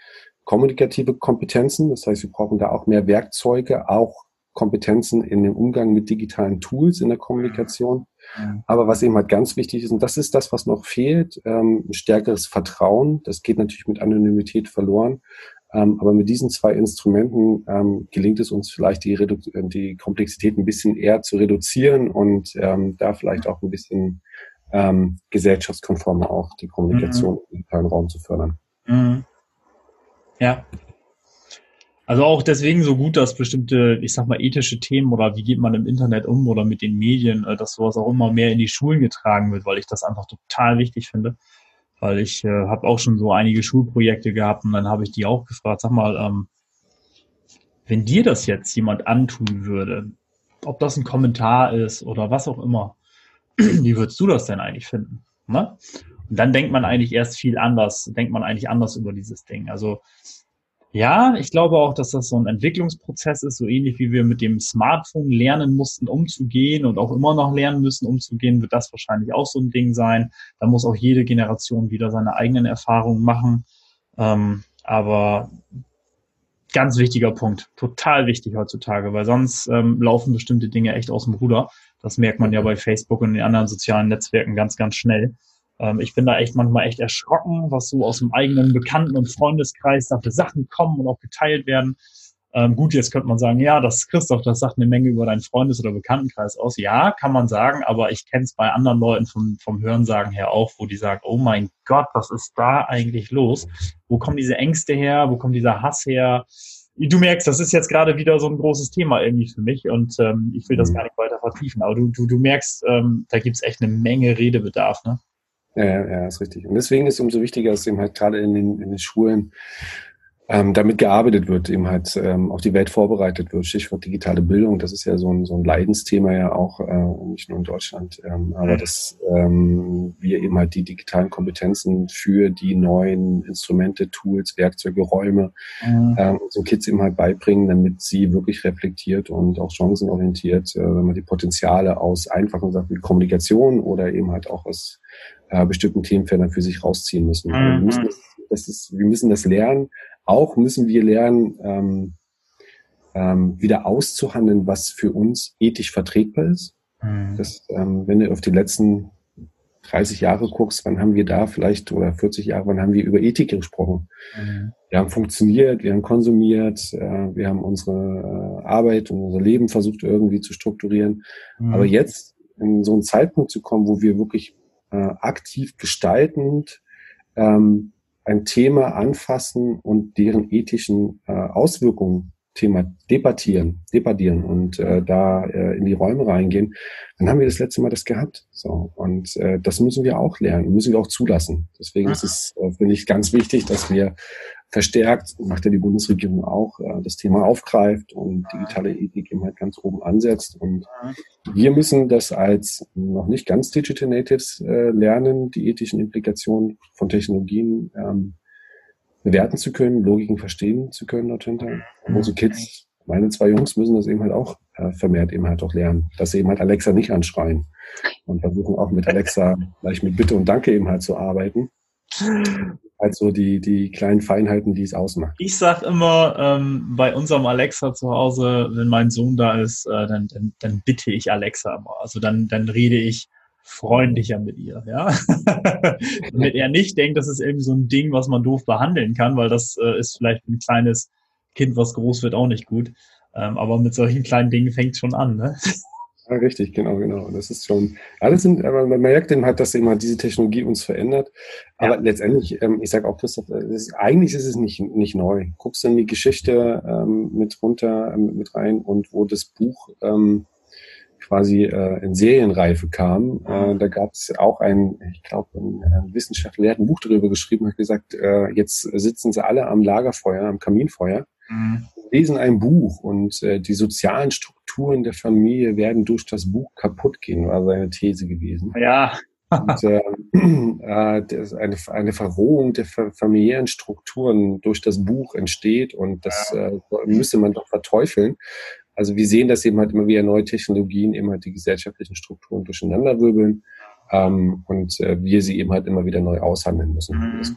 kommunikative Kompetenzen. Das heißt, wir brauchen da auch mehr Werkzeuge, auch Kompetenzen in dem Umgang mit digitalen Tools in der Kommunikation. Aber was eben halt ganz wichtig ist, und das ist das, was noch fehlt, ähm, ein stärkeres Vertrauen. Das geht natürlich mit Anonymität verloren. Ähm, aber mit diesen zwei Instrumenten ähm, gelingt es uns vielleicht, die, Redu die Komplexität ein bisschen eher zu reduzieren und ähm, da vielleicht auch ein bisschen ähm, gesellschaftskonformer auch die Kommunikation mhm. im digitalen Raum zu fördern. Mhm. Ja. Also auch deswegen so gut, dass bestimmte, ich sag mal, ethische Themen oder wie geht man im Internet um oder mit den Medien, äh, dass sowas auch immer mehr in die Schulen getragen wird, weil ich das einfach total wichtig finde weil ich äh, habe auch schon so einige Schulprojekte gehabt und dann habe ich die auch gefragt, sag mal, ähm, wenn dir das jetzt jemand antun würde, ob das ein Kommentar ist oder was auch immer, wie würdest du das denn eigentlich finden? Ne? Und dann denkt man eigentlich erst viel anders, denkt man eigentlich anders über dieses Ding. Also ja, ich glaube auch, dass das so ein Entwicklungsprozess ist, so ähnlich wie wir mit dem Smartphone lernen mussten, umzugehen und auch immer noch lernen müssen, umzugehen, wird das wahrscheinlich auch so ein Ding sein. Da muss auch jede Generation wieder seine eigenen Erfahrungen machen. Ähm, aber ganz wichtiger Punkt, total wichtig heutzutage, weil sonst ähm, laufen bestimmte Dinge echt aus dem Ruder. Das merkt man ja bei Facebook und den anderen sozialen Netzwerken ganz, ganz schnell. Ähm, ich bin da echt manchmal echt erschrocken, was so aus dem eigenen Bekannten- und Freundeskreis da für Sachen kommen und auch geteilt werden. Ähm, gut, jetzt könnte man sagen, ja, das Christoph, das sagt eine Menge über deinen Freundes- oder Bekanntenkreis aus. Ja, kann man sagen, aber ich kenne es bei anderen Leuten vom, vom Hörensagen her auch, wo die sagen, oh mein Gott, was ist da eigentlich los? Wo kommen diese Ängste her? Wo kommt dieser Hass her? Du merkst, das ist jetzt gerade wieder so ein großes Thema irgendwie für mich und ähm, ich will das mhm. gar nicht weiter vertiefen, aber du, du, du merkst, ähm, da gibt's echt eine Menge Redebedarf, ne? Ja, ja, ist richtig. Und deswegen ist es umso wichtiger, dass eben halt gerade in den, in den Schulen ähm, damit gearbeitet wird, eben halt ähm, auf die Welt vorbereitet wird. Stichwort digitale Bildung, das ist ja so ein, so ein Leidensthema ja auch, äh, nicht nur in Deutschland, ähm, aber mhm. dass ähm, wir eben halt die digitalen Kompetenzen für die neuen Instrumente, Tools, Werkzeuge, Räume mhm. ähm, unseren Kids eben halt beibringen, damit sie wirklich reflektiert und auch chancenorientiert, äh, wenn man die Potenziale aus einfachen Sachen wie Kommunikation oder eben halt auch aus äh, bestimmten Themenfeldern für sich rausziehen müssen. Mhm. Wir, müssen das, das ist, wir müssen das lernen, auch müssen wir lernen, ähm, ähm, wieder auszuhandeln, was für uns ethisch vertretbar ist. Mhm. Das, ähm, wenn du auf die letzten 30 Jahre guckst, wann haben wir da vielleicht, oder 40 Jahre, wann haben wir über Ethik gesprochen? Mhm. Wir haben funktioniert, wir haben konsumiert, äh, wir haben unsere äh, Arbeit und unser Leben versucht irgendwie zu strukturieren. Mhm. Aber jetzt in so einen Zeitpunkt zu kommen, wo wir wirklich äh, aktiv gestaltend ähm, ein Thema anfassen und deren ethischen äh, Auswirkungen Thema debattieren, debattieren und äh, da äh, in die Räume reingehen, dann haben wir das letzte Mal das gehabt. So und äh, das müssen wir auch lernen, müssen wir auch zulassen. Deswegen ist es äh, finde ich ganz wichtig, dass wir verstärkt, macht ja die Bundesregierung auch, äh, das Thema aufgreift und digitale Ethik eben halt ganz oben ansetzt. Und wir müssen das als noch nicht ganz Digital Natives äh, lernen, die ethischen Implikationen von Technologien ähm, bewerten zu können, Logiken verstehen zu können dort hinter. Unsere Kids, meine zwei Jungs müssen das eben halt auch äh, vermehrt eben halt auch lernen, dass sie eben halt Alexa nicht anschreien und versuchen auch mit Alexa gleich mit Bitte und Danke eben halt zu arbeiten halt so die, die kleinen Feinheiten, die es ausmacht. Ich sag immer ähm, bei unserem Alexa zu Hause, wenn mein Sohn da ist, äh, dann, dann, dann bitte ich Alexa immer. Also dann, dann rede ich freundlicher mit ihr, ja. Damit er nicht denkt, das ist irgendwie so ein Ding, was man doof behandeln kann, weil das äh, ist vielleicht ein kleines Kind, was groß wird, auch nicht gut. Ähm, aber mit solchen kleinen Dingen fängt schon an, ne? Ja, richtig, genau, genau. Das ist schon, alles sind, aber man merkt eben halt, dass eben halt diese Technologie uns verändert. Aber ja. letztendlich, ähm, ich sage auch, Christoph, ist, eigentlich ist es nicht, nicht neu. Guckst du in die Geschichte ähm, mit runter, ähm, mit rein und wo das Buch ähm, quasi äh, in Serienreife kam, äh, da gab es auch ein, ich glaube, ein, ein Wissenschaftler, der hat ein Buch darüber geschrieben, hat gesagt, äh, jetzt sitzen sie alle am Lagerfeuer, am Kaminfeuer, mhm. Lesen ein Buch und äh, die sozialen Strukturen der Familie werden durch das Buch kaputt gehen, war seine These gewesen. Ja. Und, äh, äh, eine, eine Verrohung der familiären Strukturen durch das Buch entsteht und das äh, müsste man doch verteufeln. Also wir sehen, dass eben halt immer wieder neue Technologien immer die gesellschaftlichen Strukturen durcheinanderwirbeln ähm, und äh, wir sie eben halt immer wieder neu aushandeln müssen. Mhm. Das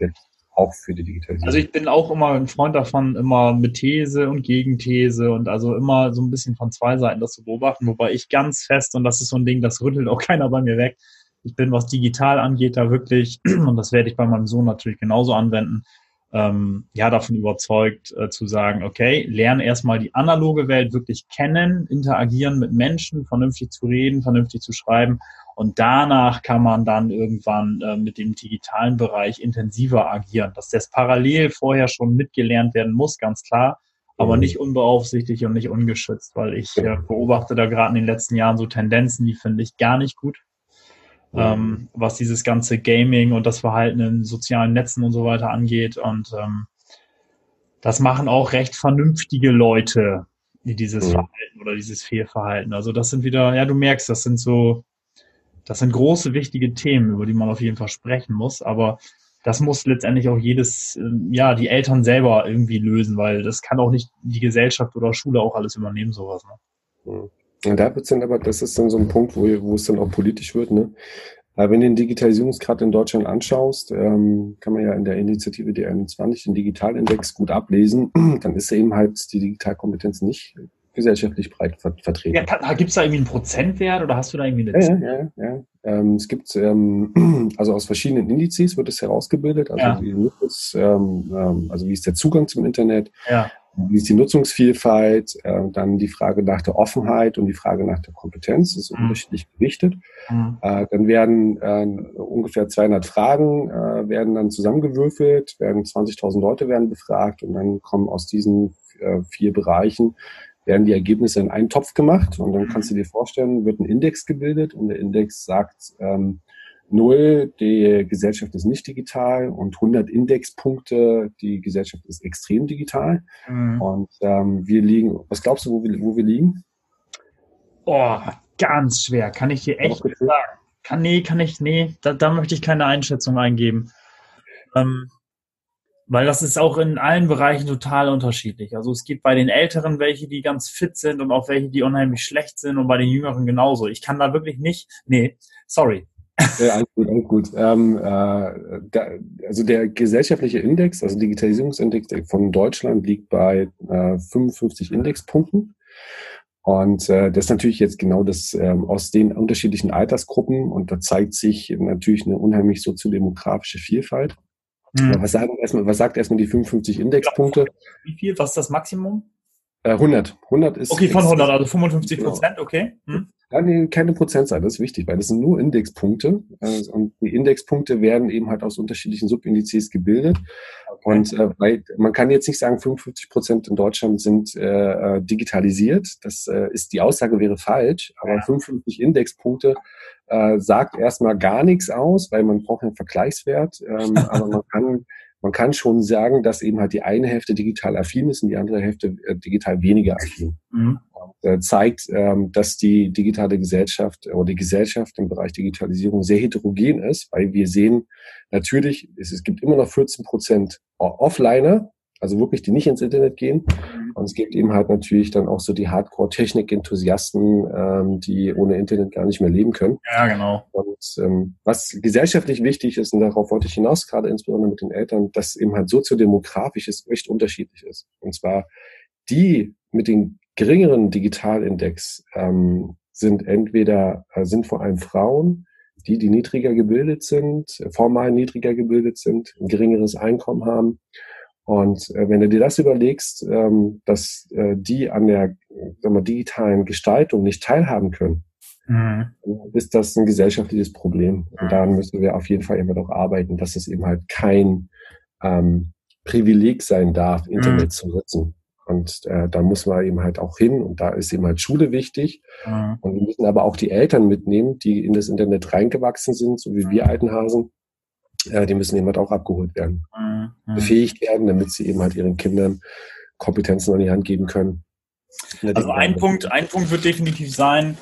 halt auch für die Digitalisierung. Also ich bin auch immer ein Freund davon, immer mit These und Gegenthese und also immer so ein bisschen von zwei Seiten das zu beobachten, wobei ich ganz fest, und das ist so ein Ding, das rüttelt auch keiner bei mir weg, ich bin, was digital angeht, da wirklich, und das werde ich bei meinem Sohn natürlich genauso anwenden, ähm, ja, davon überzeugt äh, zu sagen, okay, lerne erstmal die analoge Welt wirklich kennen, interagieren mit Menschen, vernünftig zu reden, vernünftig zu schreiben und danach kann man dann irgendwann äh, mit dem digitalen Bereich intensiver agieren. Dass das parallel vorher schon mitgelernt werden muss, ganz klar, aber mhm. nicht unbeaufsichtigt und nicht ungeschützt, weil ich äh, beobachte da gerade in den letzten Jahren so Tendenzen, die finde ich gar nicht gut. Ähm, was dieses ganze Gaming und das Verhalten in sozialen Netzen und so weiter angeht. Und ähm, das machen auch recht vernünftige Leute, die dieses mhm. Verhalten oder dieses Fehlverhalten. Also das sind wieder, ja, du merkst, das sind so das sind große, wichtige Themen, über die man auf jeden Fall sprechen muss, aber das muss letztendlich auch jedes, ähm, ja, die Eltern selber irgendwie lösen, weil das kann auch nicht die Gesellschaft oder Schule auch alles übernehmen, sowas. Ne? Und da wird dann aber, das ist dann so ein Punkt, wo, wo es dann auch politisch wird, ne? Wenn du den Digitalisierungsgrad in Deutschland anschaust, ähm, kann man ja in der Initiative D21 den Digitalindex gut ablesen, dann ist eben halt die Digitalkompetenz nicht gesellschaftlich breit ver vertreten. Ja, gibt es da irgendwie einen Prozentwert oder hast du da irgendwie eine Zahl? Ja, ja, ja. Ähm, es gibt, ähm, also aus verschiedenen Indizes wird es herausgebildet, also, ja. wie, ist, ähm, ähm, also wie ist der Zugang zum Internet, ja. Wie ist die Nutzungsvielfalt, äh, dann die Frage nach der Offenheit und die Frage nach der Kompetenz, das ist mhm. unterschiedlich gewichtet. Mhm. Äh, dann werden äh, ungefähr 200 Fragen äh, werden dann zusammengewürfelt, werden 20.000 Leute werden befragt und dann kommen aus diesen äh, vier Bereichen werden die Ergebnisse in einen Topf gemacht und dann kannst du dir vorstellen, wird ein Index gebildet und der Index sagt, ähm, 0, die Gesellschaft ist nicht digital und 100 Indexpunkte, die Gesellschaft ist extrem digital. Mhm. Und ähm, wir liegen, was glaubst du, wo wir, wo wir liegen? Oh, ganz schwer, kann ich dir echt sagen. Kann, nee, kann ich, nee, da, da möchte ich keine Einschätzung eingeben. Ähm, weil das ist auch in allen Bereichen total unterschiedlich. Also es gibt bei den Älteren welche, die ganz fit sind und auch welche, die unheimlich schlecht sind und bei den Jüngeren genauso. Ich kann da wirklich nicht, nee, sorry. Ja, alles gut, alles gut. Ähm, äh, da, also der gesellschaftliche Index, also Digitalisierungsindex von Deutschland liegt bei äh, 55 Indexpunkten. Und äh, das ist natürlich jetzt genau das ähm, aus den unterschiedlichen Altersgruppen und da zeigt sich natürlich eine unheimlich soziodemografische Vielfalt. Mhm. Was, sagen erstmal, was sagt erstmal die 55 Indexpunkte? Wie viel? Was ist das Maximum? 100. Äh, 100 ist. Okay, von 100, also 55 Prozent, genau. okay. Hm. Ja, nee, keine Prozentzahl, das ist wichtig, weil das sind nur Indexpunkte. Äh, und die Indexpunkte werden eben halt aus unterschiedlichen Subindizes gebildet. Okay. Und äh, weil man kann jetzt nicht sagen, 55 Prozent in Deutschland sind äh, äh, digitalisiert. Das äh, ist die Aussage wäre falsch, aber ja. 55 Indexpunkte äh, sagt erstmal gar nichts aus, weil man braucht einen Vergleichswert. Ähm, aber man kann man kann schon sagen, dass eben halt die eine Hälfte digital affin ist und die andere Hälfte äh, digital weniger affin. Mhm. Und, äh, zeigt, ähm, dass die digitale Gesellschaft oder die Gesellschaft im Bereich Digitalisierung sehr heterogen ist, weil wir sehen natürlich, es, es gibt immer noch 14 Prozent Offliner, also wirklich, die nicht ins Internet gehen. Mhm. Und es gibt eben halt natürlich dann auch so die Hardcore-Technik-Enthusiasten, ähm, die ohne Internet gar nicht mehr leben können. Ja, genau. Und ähm, was gesellschaftlich wichtig ist, und darauf wollte ich hinaus, gerade insbesondere mit den Eltern, dass eben halt soziodemografisch es echt unterschiedlich ist. Und zwar die mit den geringeren Digitalindex ähm, sind entweder, äh, sind vor allem Frauen, die, die niedriger gebildet sind, formal niedriger gebildet sind, ein geringeres Einkommen haben und äh, wenn du dir das überlegst, ähm, dass äh, die an der sagen wir, digitalen Gestaltung nicht teilhaben können, mhm. ist das ein gesellschaftliches Problem. Und mhm. daran müssen wir auf jeden Fall immer noch arbeiten, dass es eben halt kein ähm, Privileg sein darf, Internet mhm. zu nutzen. Und äh, da muss man eben halt auch hin und da ist eben halt Schule wichtig. Mhm. Und wir müssen aber auch die Eltern mitnehmen, die in das Internet reingewachsen sind, so wie wir mhm. alten Hasen äh, die müssen eben halt auch abgeholt werden. Befähigt werden, damit sie eben halt ihren Kindern Kompetenzen an die Hand geben können. Also ein Punkt, ein Punkt wird definitiv sein,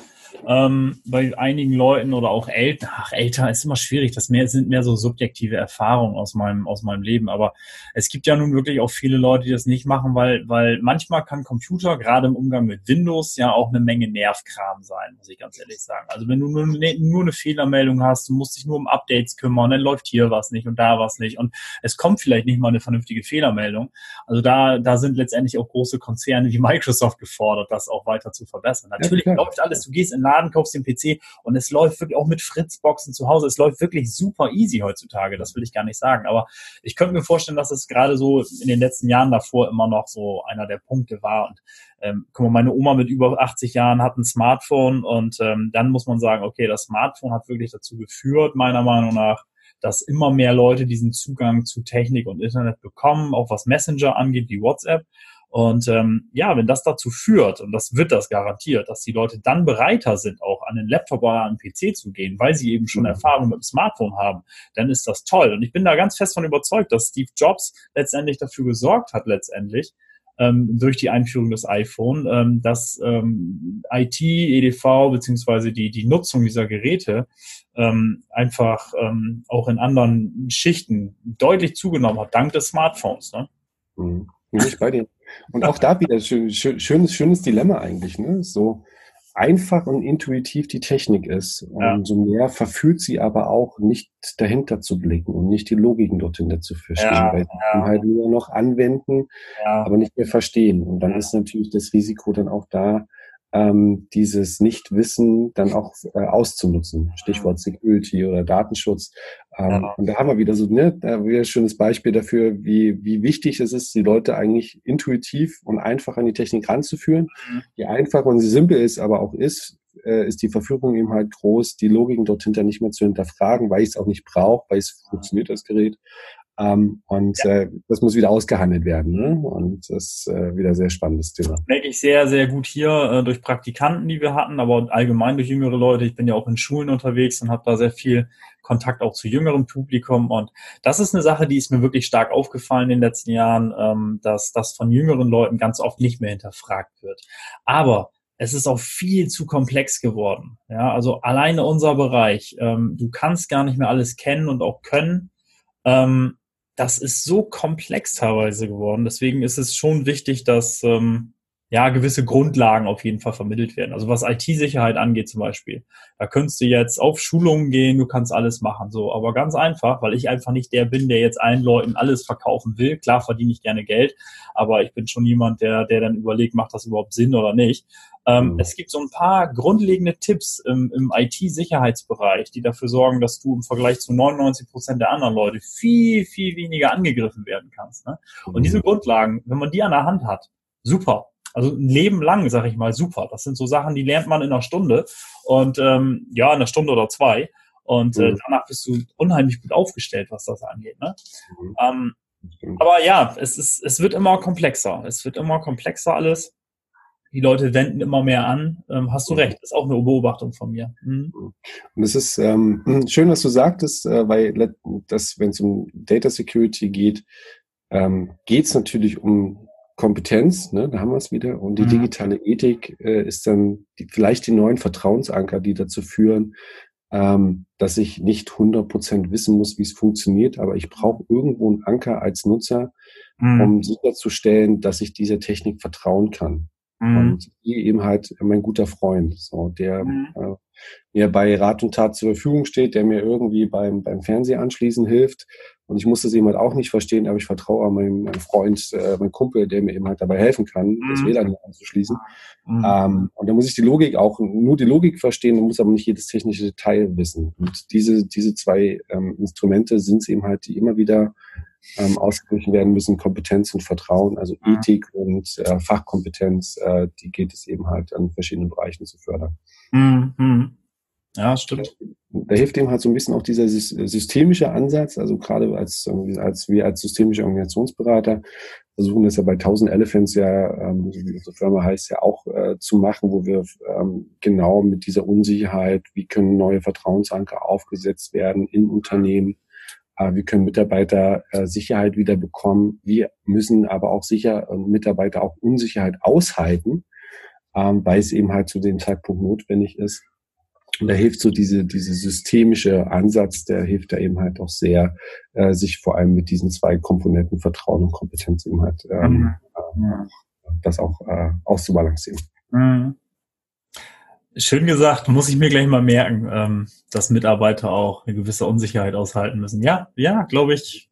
ähm, bei einigen Leuten oder auch älter, ach, älter ist immer schwierig, das mehr, sind mehr so subjektive Erfahrungen aus meinem, aus meinem Leben. Aber es gibt ja nun wirklich auch viele Leute, die das nicht machen, weil, weil manchmal kann Computer, gerade im Umgang mit Windows, ja auch eine Menge Nervkram sein, muss ich ganz ehrlich sagen. Also wenn du nur, nur eine Fehlermeldung hast, du musst dich nur um Updates kümmern, dann läuft hier was nicht und da was nicht und es kommt vielleicht nicht mal eine vernünftige Fehlermeldung. Also da, da sind letztendlich auch große Konzerne wie Microsoft gefordert, das auch weiter zu verbessern. Natürlich ja, läuft alles, du gehst in den Laden, kaufst den PC und es läuft wirklich auch mit Fritzboxen zu Hause, es läuft wirklich super easy heutzutage, das will ich gar nicht sagen. Aber ich könnte mir vorstellen, dass es gerade so in den letzten Jahren davor immer noch so einer der Punkte war. Und ähm, guck mal, meine Oma mit über 80 Jahren hat ein Smartphone und ähm, dann muss man sagen, okay, das Smartphone hat wirklich dazu geführt, meiner Meinung nach, dass immer mehr Leute diesen Zugang zu Technik und Internet bekommen, auch was Messenger angeht, wie WhatsApp. Und ähm, ja, wenn das dazu führt, und das wird das garantiert, dass die Leute dann bereiter sind, auch an den Laptop oder an den PC zu gehen, weil sie eben schon mhm. Erfahrung mit dem Smartphone haben, dann ist das toll. Und ich bin da ganz fest von überzeugt, dass Steve Jobs letztendlich dafür gesorgt hat, letztendlich, ähm, durch die Einführung des iPhone, ähm, dass ähm, IT, EDV beziehungsweise die, die Nutzung dieser Geräte ähm, einfach ähm, auch in anderen Schichten deutlich zugenommen hat, dank des Smartphones. Ne? Mhm. Bin ich bei dir. Und auch da wieder schön, schönes, schönes Dilemma eigentlich, ne? So einfach und intuitiv die Technik ist, umso ja. mehr verführt sie aber auch nicht dahinter zu blicken und nicht die Logiken dorthin zu verstehen, ja, weil sie ja. halt nur noch anwenden, aber nicht mehr verstehen. Und dann ist natürlich das Risiko dann auch da, ähm, dieses Nichtwissen dann auch äh, auszunutzen. Stichwort Security oder Datenschutz. Ähm, ja. Und da haben wir wieder so, ne, da wieder ein schönes Beispiel dafür, wie, wie wichtig es ist, die Leute eigentlich intuitiv und einfach an die Technik ranzuführen. Mhm. Je einfacher und simpel es aber auch ist, äh, ist die Verführung eben halt groß, die Logiken dort hinter nicht mehr zu hinterfragen, weil ich es auch nicht brauche, weil es funktioniert, das Gerät. Ähm, und ja. äh, das muss wieder ausgehandelt werden. Ne? Und das ist äh, wieder sehr spannendes Thema. Merke ich sehr, sehr gut hier äh, durch Praktikanten, die wir hatten, aber allgemein durch jüngere Leute. Ich bin ja auch in Schulen unterwegs und habe da sehr viel Kontakt auch zu jüngerem Publikum. Und das ist eine Sache, die ist mir wirklich stark aufgefallen in den letzten Jahren, ähm, dass das von jüngeren Leuten ganz oft nicht mehr hinterfragt wird. Aber es ist auch viel zu komplex geworden. Ja, also alleine unser Bereich. Ähm, du kannst gar nicht mehr alles kennen und auch können. Ähm, das ist so komplex teilweise geworden. Deswegen ist es schon wichtig, dass ähm, ja gewisse Grundlagen auf jeden Fall vermittelt werden. Also was IT-Sicherheit angeht zum Beispiel, da könntest du jetzt auf Schulungen gehen, du kannst alles machen, so. Aber ganz einfach, weil ich einfach nicht der bin, der jetzt allen Leuten alles verkaufen will. Klar verdiene ich gerne Geld, aber ich bin schon jemand, der, der dann überlegt, macht das überhaupt Sinn oder nicht. Ähm, mhm. Es gibt so ein paar grundlegende Tipps im, im IT-Sicherheitsbereich, die dafür sorgen, dass du im Vergleich zu 99 Prozent der anderen Leute viel, viel weniger angegriffen werden kannst. Ne? Und mhm. diese Grundlagen, wenn man die an der Hand hat, super. Also ein Leben lang, sag ich mal, super. Das sind so Sachen, die lernt man in einer Stunde und ähm, ja, in einer Stunde oder zwei. Und äh, mhm. danach bist du unheimlich gut aufgestellt, was das angeht. Ne? Mhm. Ähm, aber ja, es, ist, es wird immer komplexer. Es wird immer komplexer alles die Leute wenden immer mehr an. Ähm, hast du mhm. recht, das ist auch eine Beobachtung von mir. Mhm. Und es ist ähm, schön, was du sagtest, äh, weil das, wenn es um Data Security geht, ähm, geht es natürlich um Kompetenz, ne, da haben wir es wieder. Und die mhm. digitale Ethik äh, ist dann die, vielleicht die neuen Vertrauensanker, die dazu führen, ähm, dass ich nicht 100% wissen muss, wie es funktioniert, aber ich brauche irgendwo einen Anker als Nutzer, mhm. um sicherzustellen, dass ich dieser Technik vertrauen kann. Mhm. Und hier eben halt mein guter Freund, so, der mhm. äh, mir bei Rat und Tat zur Verfügung steht, der mir irgendwie beim, beim Fernseher anschließen hilft. Und ich muss das eben halt auch nicht verstehen, aber ich vertraue an meinen, meinen Freund, äh, meinen Kumpel, der mir eben halt dabei helfen kann, mhm. das WLAN anzuschließen. Mhm. Ähm, und da muss ich die Logik auch, nur die Logik verstehen, und muss aber nicht jedes technische Detail wissen. Und diese, diese zwei ähm, Instrumente sind es eben halt, die immer wieder ähm, ausgeglichen werden müssen, Kompetenz und Vertrauen, also Ethik und äh, Fachkompetenz, äh, die geht es eben halt an verschiedenen Bereichen zu fördern. Mhm. Ja, stimmt. Da hilft eben halt so ein bisschen auch dieser systemische Ansatz, also gerade als, als wir als systemische Organisationsberater versuchen das ja bei 1000 Elephants ja, ähm, wie unsere Firma heißt, ja auch äh, zu machen, wo wir ähm, genau mit dieser Unsicherheit, wie können neue Vertrauensanker aufgesetzt werden in Unternehmen, äh, wir können Mitarbeiter äh, Sicherheit wieder bekommen. Wir müssen aber auch sicher äh, Mitarbeiter auch Unsicherheit aushalten. ähm, weil es eben halt zu dem Zeitpunkt notwendig ist. Und da hilft so diese, diese systemische Ansatz, der hilft da eben halt auch sehr, äh, sich vor allem mit diesen zwei Komponenten Vertrauen und Kompetenz eben halt ähm, mhm. äh, das auch äh, auszubalancieren. Mhm. Schön gesagt, muss ich mir gleich mal merken, ähm, dass Mitarbeiter auch eine gewisse Unsicherheit aushalten müssen. Ja, ja, glaube ich,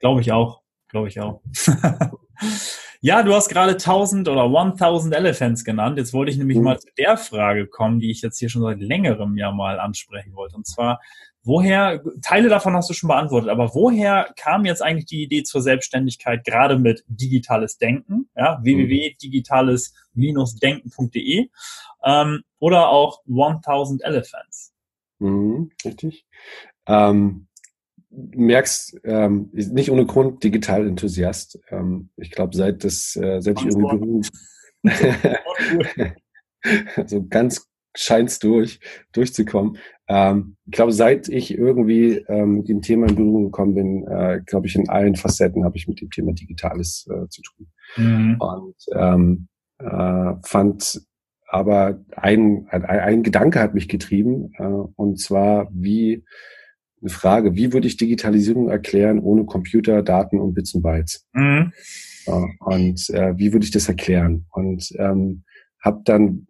glaube ich auch, glaube ich auch. Ja, du hast gerade 1000 oder 1000 Elephants genannt. Jetzt wollte ich nämlich mhm. mal zu der Frage kommen, die ich jetzt hier schon seit längerem ja mal ansprechen wollte. Und zwar, woher, Teile davon hast du schon beantwortet, aber woher kam jetzt eigentlich die Idee zur Selbstständigkeit, gerade mit digitales Denken, ja, mhm. www.digitales-denken.de ähm, oder auch 1000 Elephants? Mhm, richtig. Ähm, merkst, ähm, nicht ohne Grund digital Enthusiast. Ähm, ich glaube, seit das, äh, seit ich irgendwie so ganz scheint's durch, durchzukommen. Ähm, ich glaube, seit ich irgendwie ähm, mit dem Thema in Berührung gekommen bin, äh, glaube ich, in allen Facetten habe ich mit dem Thema Digitales äh, zu tun. Mhm. Und ähm, äh, fand aber ein, ein, ein Gedanke hat mich getrieben, äh, und zwar, wie eine Frage, wie würde ich Digitalisierung erklären ohne Computer, Daten und Bits und Bytes? Mhm. und äh, wie würde ich das erklären? Und ähm, habe dann,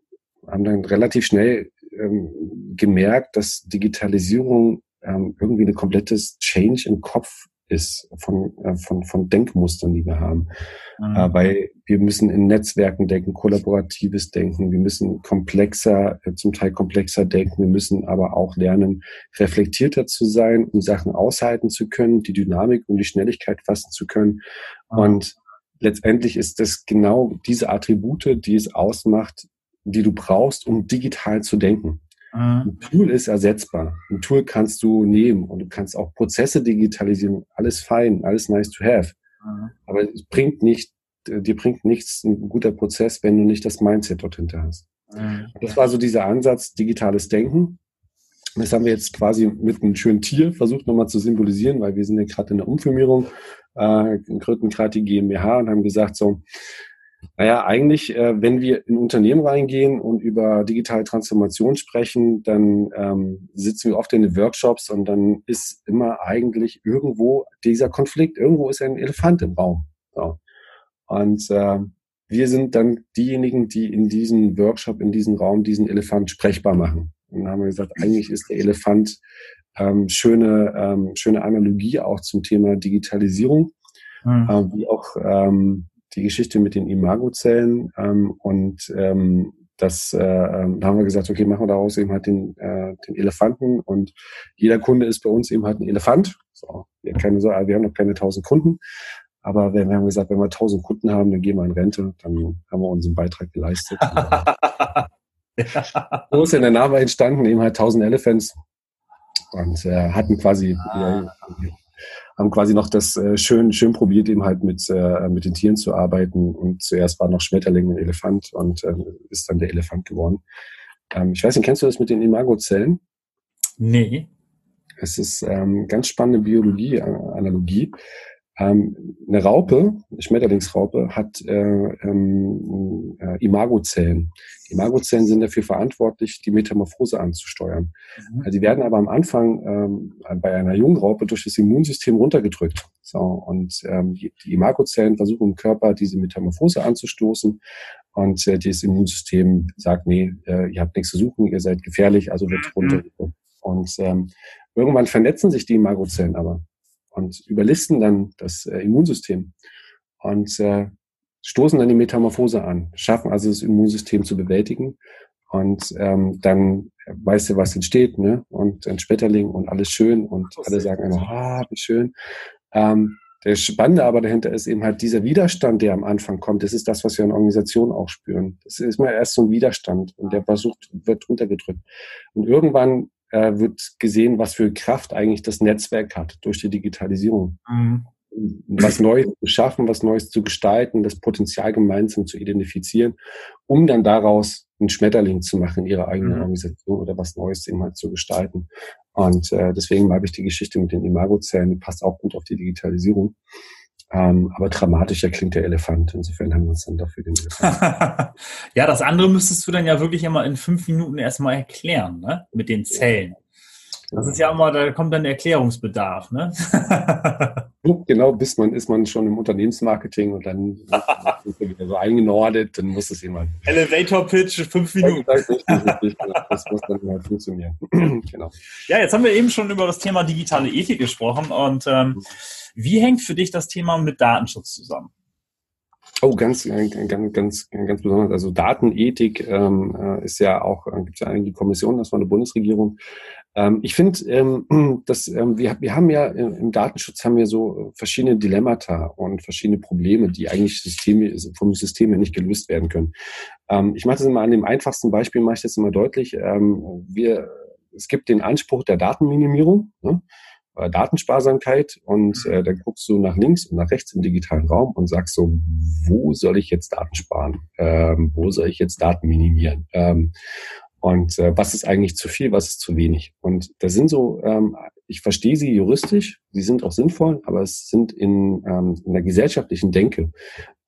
haben dann relativ schnell ähm, gemerkt, dass Digitalisierung ähm, irgendwie ein komplettes Change im Kopf ist von, äh, von, von Denkmustern, die wir haben. Mhm. Äh, weil wir müssen in Netzwerken denken, kollaboratives Denken, wir müssen komplexer, äh, zum Teil komplexer denken, wir müssen aber auch lernen, reflektierter zu sein, um Sachen aushalten zu können, die Dynamik und die Schnelligkeit fassen zu können. Mhm. Und letztendlich ist das genau diese Attribute, die es ausmacht, die du brauchst, um digital zu denken. Mhm. Ein Tool ist ersetzbar. Ein Tool kannst du nehmen und du kannst auch Prozesse digitalisieren. Alles fein, alles nice to have. Mhm. Aber es bringt nicht, dir bringt nichts ein guter Prozess, wenn du nicht das Mindset dort hinter hast. Mhm. Das war so dieser Ansatz, digitales Denken. Das haben wir jetzt quasi mit einem schönen Tier versucht nochmal zu symbolisieren, weil wir sind ja gerade in der Umfirmierung, äh, gründen gerade die GmbH und haben gesagt, so, naja, eigentlich, äh, wenn wir in Unternehmen reingehen und über digitale Transformation sprechen, dann ähm, sitzen wir oft in den Workshops und dann ist immer eigentlich irgendwo dieser Konflikt, irgendwo ist ein Elefant im Raum. So. Und äh, wir sind dann diejenigen, die in diesem Workshop, in diesem Raum diesen Elefant sprechbar machen. Und dann haben wir gesagt, eigentlich ist der Elefant ähm, schöne, ähm, schöne Analogie auch zum Thema Digitalisierung, mhm. äh, wie auch ähm, die Geschichte mit den Imagozellen ähm, und ähm, das, äh, ähm, da haben wir gesagt, okay, machen wir daraus eben halt den, äh, den Elefanten und jeder Kunde ist bei uns eben halt ein Elefant. So, wir, keine, wir haben noch keine tausend Kunden, aber wir, wir haben gesagt, wenn wir tausend Kunden haben, dann gehen wir in Rente, dann haben wir unseren Beitrag geleistet. ja. So ist in der Name entstanden, eben halt tausend Elephants und äh, hatten quasi ah. Haben quasi noch das äh, schön, schön probiert, eben halt mit, äh, mit den Tieren zu arbeiten. Und zuerst war noch Schmetterling und Elefant und äh, ist dann der Elefant geworden. Ähm, ich weiß nicht, kennst du das mit den Imagozellen? Nee. Es ist ähm, ganz spannende Biologie-Analogie. Ähm, eine Raupe, eine Schmetterlingsraupe, hat äh, ähm, äh, Imagozellen. Die Imagozellen sind dafür verantwortlich, die Metamorphose anzusteuern. Mhm. Also die werden aber am Anfang ähm, bei einer jungen Raupe durch das Immunsystem runtergedrückt. So, und ähm, die, die Imagozellen versuchen im Körper diese Metamorphose anzustoßen. Und äh, das Immunsystem sagt, nee, äh, ihr habt nichts zu suchen, ihr seid gefährlich, also wird mhm. runtergedrückt. Und ähm, irgendwann vernetzen sich die Imagozellen aber und überlisten dann das äh, Immunsystem und äh, stoßen dann die Metamorphose an, schaffen also das Immunsystem zu bewältigen und ähm, dann weißt du, was entsteht, ne? Und ein Spetterling und alles schön und alle sagen einfach, ah, wie schön. Ähm, der Spannende aber dahinter ist eben halt dieser Widerstand, der am Anfang kommt. Das ist das, was wir in Organisationen auch spüren. Das ist mal erst so ein Widerstand und der versucht, wird untergedrückt. Und irgendwann äh, wird gesehen, was für Kraft eigentlich das Netzwerk hat durch die Digitalisierung. Mhm. Was Neues zu schaffen, was Neues zu gestalten, das Potenzial gemeinsam zu identifizieren, um dann daraus einen Schmetterling zu machen in ihrer eigenen mhm. Organisation oder was Neues eben halt zu gestalten. Und äh, deswegen mag ich die Geschichte mit den Imagozellen, die passt auch gut auf die Digitalisierung. Ähm, aber dramatischer klingt der Elefant. Insofern haben wir uns dann dafür den Elefant. ja, das andere müsstest du dann ja wirklich immer in fünf Minuten erstmal erklären, ne? Mit den Zellen. Das ist ja immer, da kommt dann Erklärungsbedarf, ne? genau, bis man ist man schon im Unternehmensmarketing und dann ist man wieder so eingenordet, dann muss es jemand. Elevator Pitch, fünf Minuten. Das, das muss dann halt funktionieren. genau. Ja, jetzt haben wir eben schon über das Thema digitale Ethik gesprochen und ähm, wie hängt für dich das Thema mit Datenschutz zusammen? Oh, ganz, ganz, ganz, ganz besonders. Also Datenethik ähm, äh, ist ja auch, äh, gibt es ja einige Kommissionen, das war eine Bundesregierung. Ähm, ich finde, ähm, dass ähm, wir, wir haben ja im Datenschutz haben wir so verschiedene Dilemmata und verschiedene Probleme, die eigentlich Systeme, vom System her nicht gelöst werden können. Ähm, ich mache das immer an dem einfachsten Beispiel, mache ich das immer deutlich. Ähm, wir, es gibt den Anspruch der Datenminimierung. Ne? Äh, Datensparsamkeit und äh, dann guckst du nach links und nach rechts im digitalen Raum und sagst so, wo soll ich jetzt Daten sparen? Ähm, wo soll ich jetzt Daten minimieren? Ähm, und äh, was ist eigentlich zu viel, was ist zu wenig? Und da sind so, ähm, ich verstehe sie juristisch, sie sind auch sinnvoll, aber es sind in, ähm, in der gesellschaftlichen Denke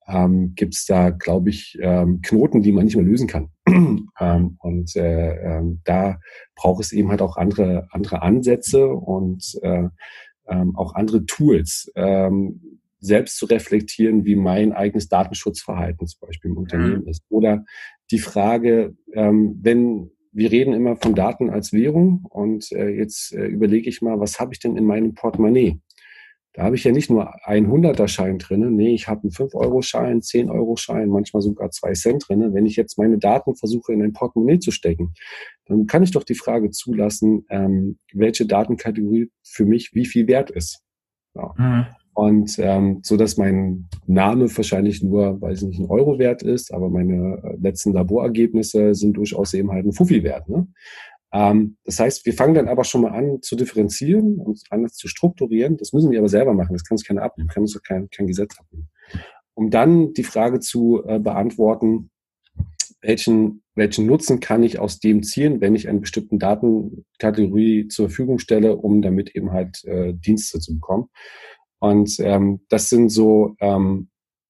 ähm, gibt es da, glaube ich, ähm, Knoten, die man nicht mehr lösen kann. ähm, und äh, ähm, da braucht es eben halt auch andere, andere Ansätze und äh, ähm, auch andere Tools, ähm, selbst zu reflektieren, wie mein eigenes Datenschutzverhalten zum Beispiel im Unternehmen mhm. ist. Oder die Frage, ähm, wenn wir reden immer von Daten als Währung und äh, jetzt äh, überlege ich mal, was habe ich denn in meinem Portemonnaie? Da habe ich ja nicht nur ein 100er-Schein drinne, nee, ich habe einen 5-Euro-Schein, 10-Euro-Schein, manchmal sogar 2 Cent drinne. Wenn ich jetzt meine Daten versuche, in ein Portemonnaie zu stecken, dann kann ich doch die Frage zulassen, ähm, welche Datenkategorie für mich wie viel wert ist. Ja. Mhm. Und ähm, so dass mein Name wahrscheinlich nur, weiß ich nicht, ein Euro wert ist, aber meine äh, letzten Laborergebnisse sind durchaus eben halt ein Fuffi wert. Ne? Ähm, das heißt, wir fangen dann aber schon mal an zu differenzieren und anders zu strukturieren. Das müssen wir aber selber machen. Das kann uns keiner abnehmen, kann uns doch kein, kein Gesetz abnehmen. Um dann die Frage zu äh, beantworten, welchen, welchen Nutzen kann ich aus dem ziehen, wenn ich eine bestimmte Datenkategorie zur Verfügung stelle, um damit eben halt äh, Dienste zu bekommen. Und ähm, das sind so ähm,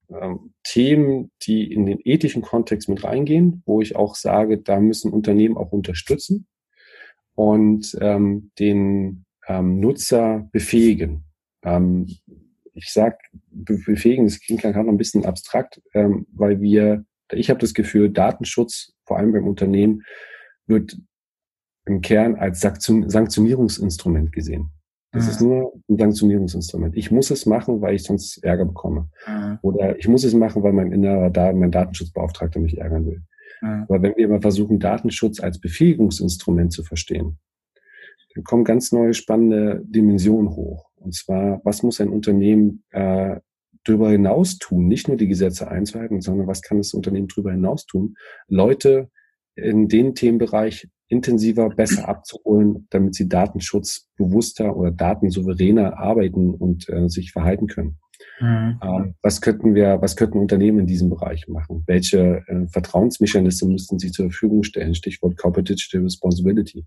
ähm, Themen, die in den ethischen Kontext mit reingehen, wo ich auch sage, da müssen Unternehmen auch unterstützen und ähm, den ähm, Nutzer befähigen. Ähm, ich sag befähigen, das klingt gerade noch ein bisschen abstrakt, ähm, weil wir, ich habe das Gefühl, Datenschutz, vor allem beim Unternehmen, wird im Kern als Sanktionierungsinstrument gesehen. Das mhm. ist nur ein Sanktionierungsinstrument. Ich muss es machen, weil ich sonst Ärger bekomme. Mhm. Oder ich muss es machen, weil mein innerer mein Datenschutzbeauftragter mich ärgern will. Mhm. Aber wenn wir mal versuchen, Datenschutz als Befähigungsinstrument zu verstehen, dann kommen ganz neue spannende Dimensionen hoch. Und zwar, was muss ein Unternehmen äh, darüber hinaus tun, nicht nur die Gesetze einzuhalten, sondern was kann das Unternehmen darüber hinaus tun, Leute in den Themenbereich intensiver, besser abzuholen, damit sie Datenschutz bewusster oder datensouveräner arbeiten und äh, sich verhalten können. Mhm. Ähm, was könnten wir, was könnten Unternehmen in diesem Bereich machen? Welche äh, Vertrauensmechanismen müssten sie zur Verfügung stellen? Stichwort Corporate Digital Responsibility.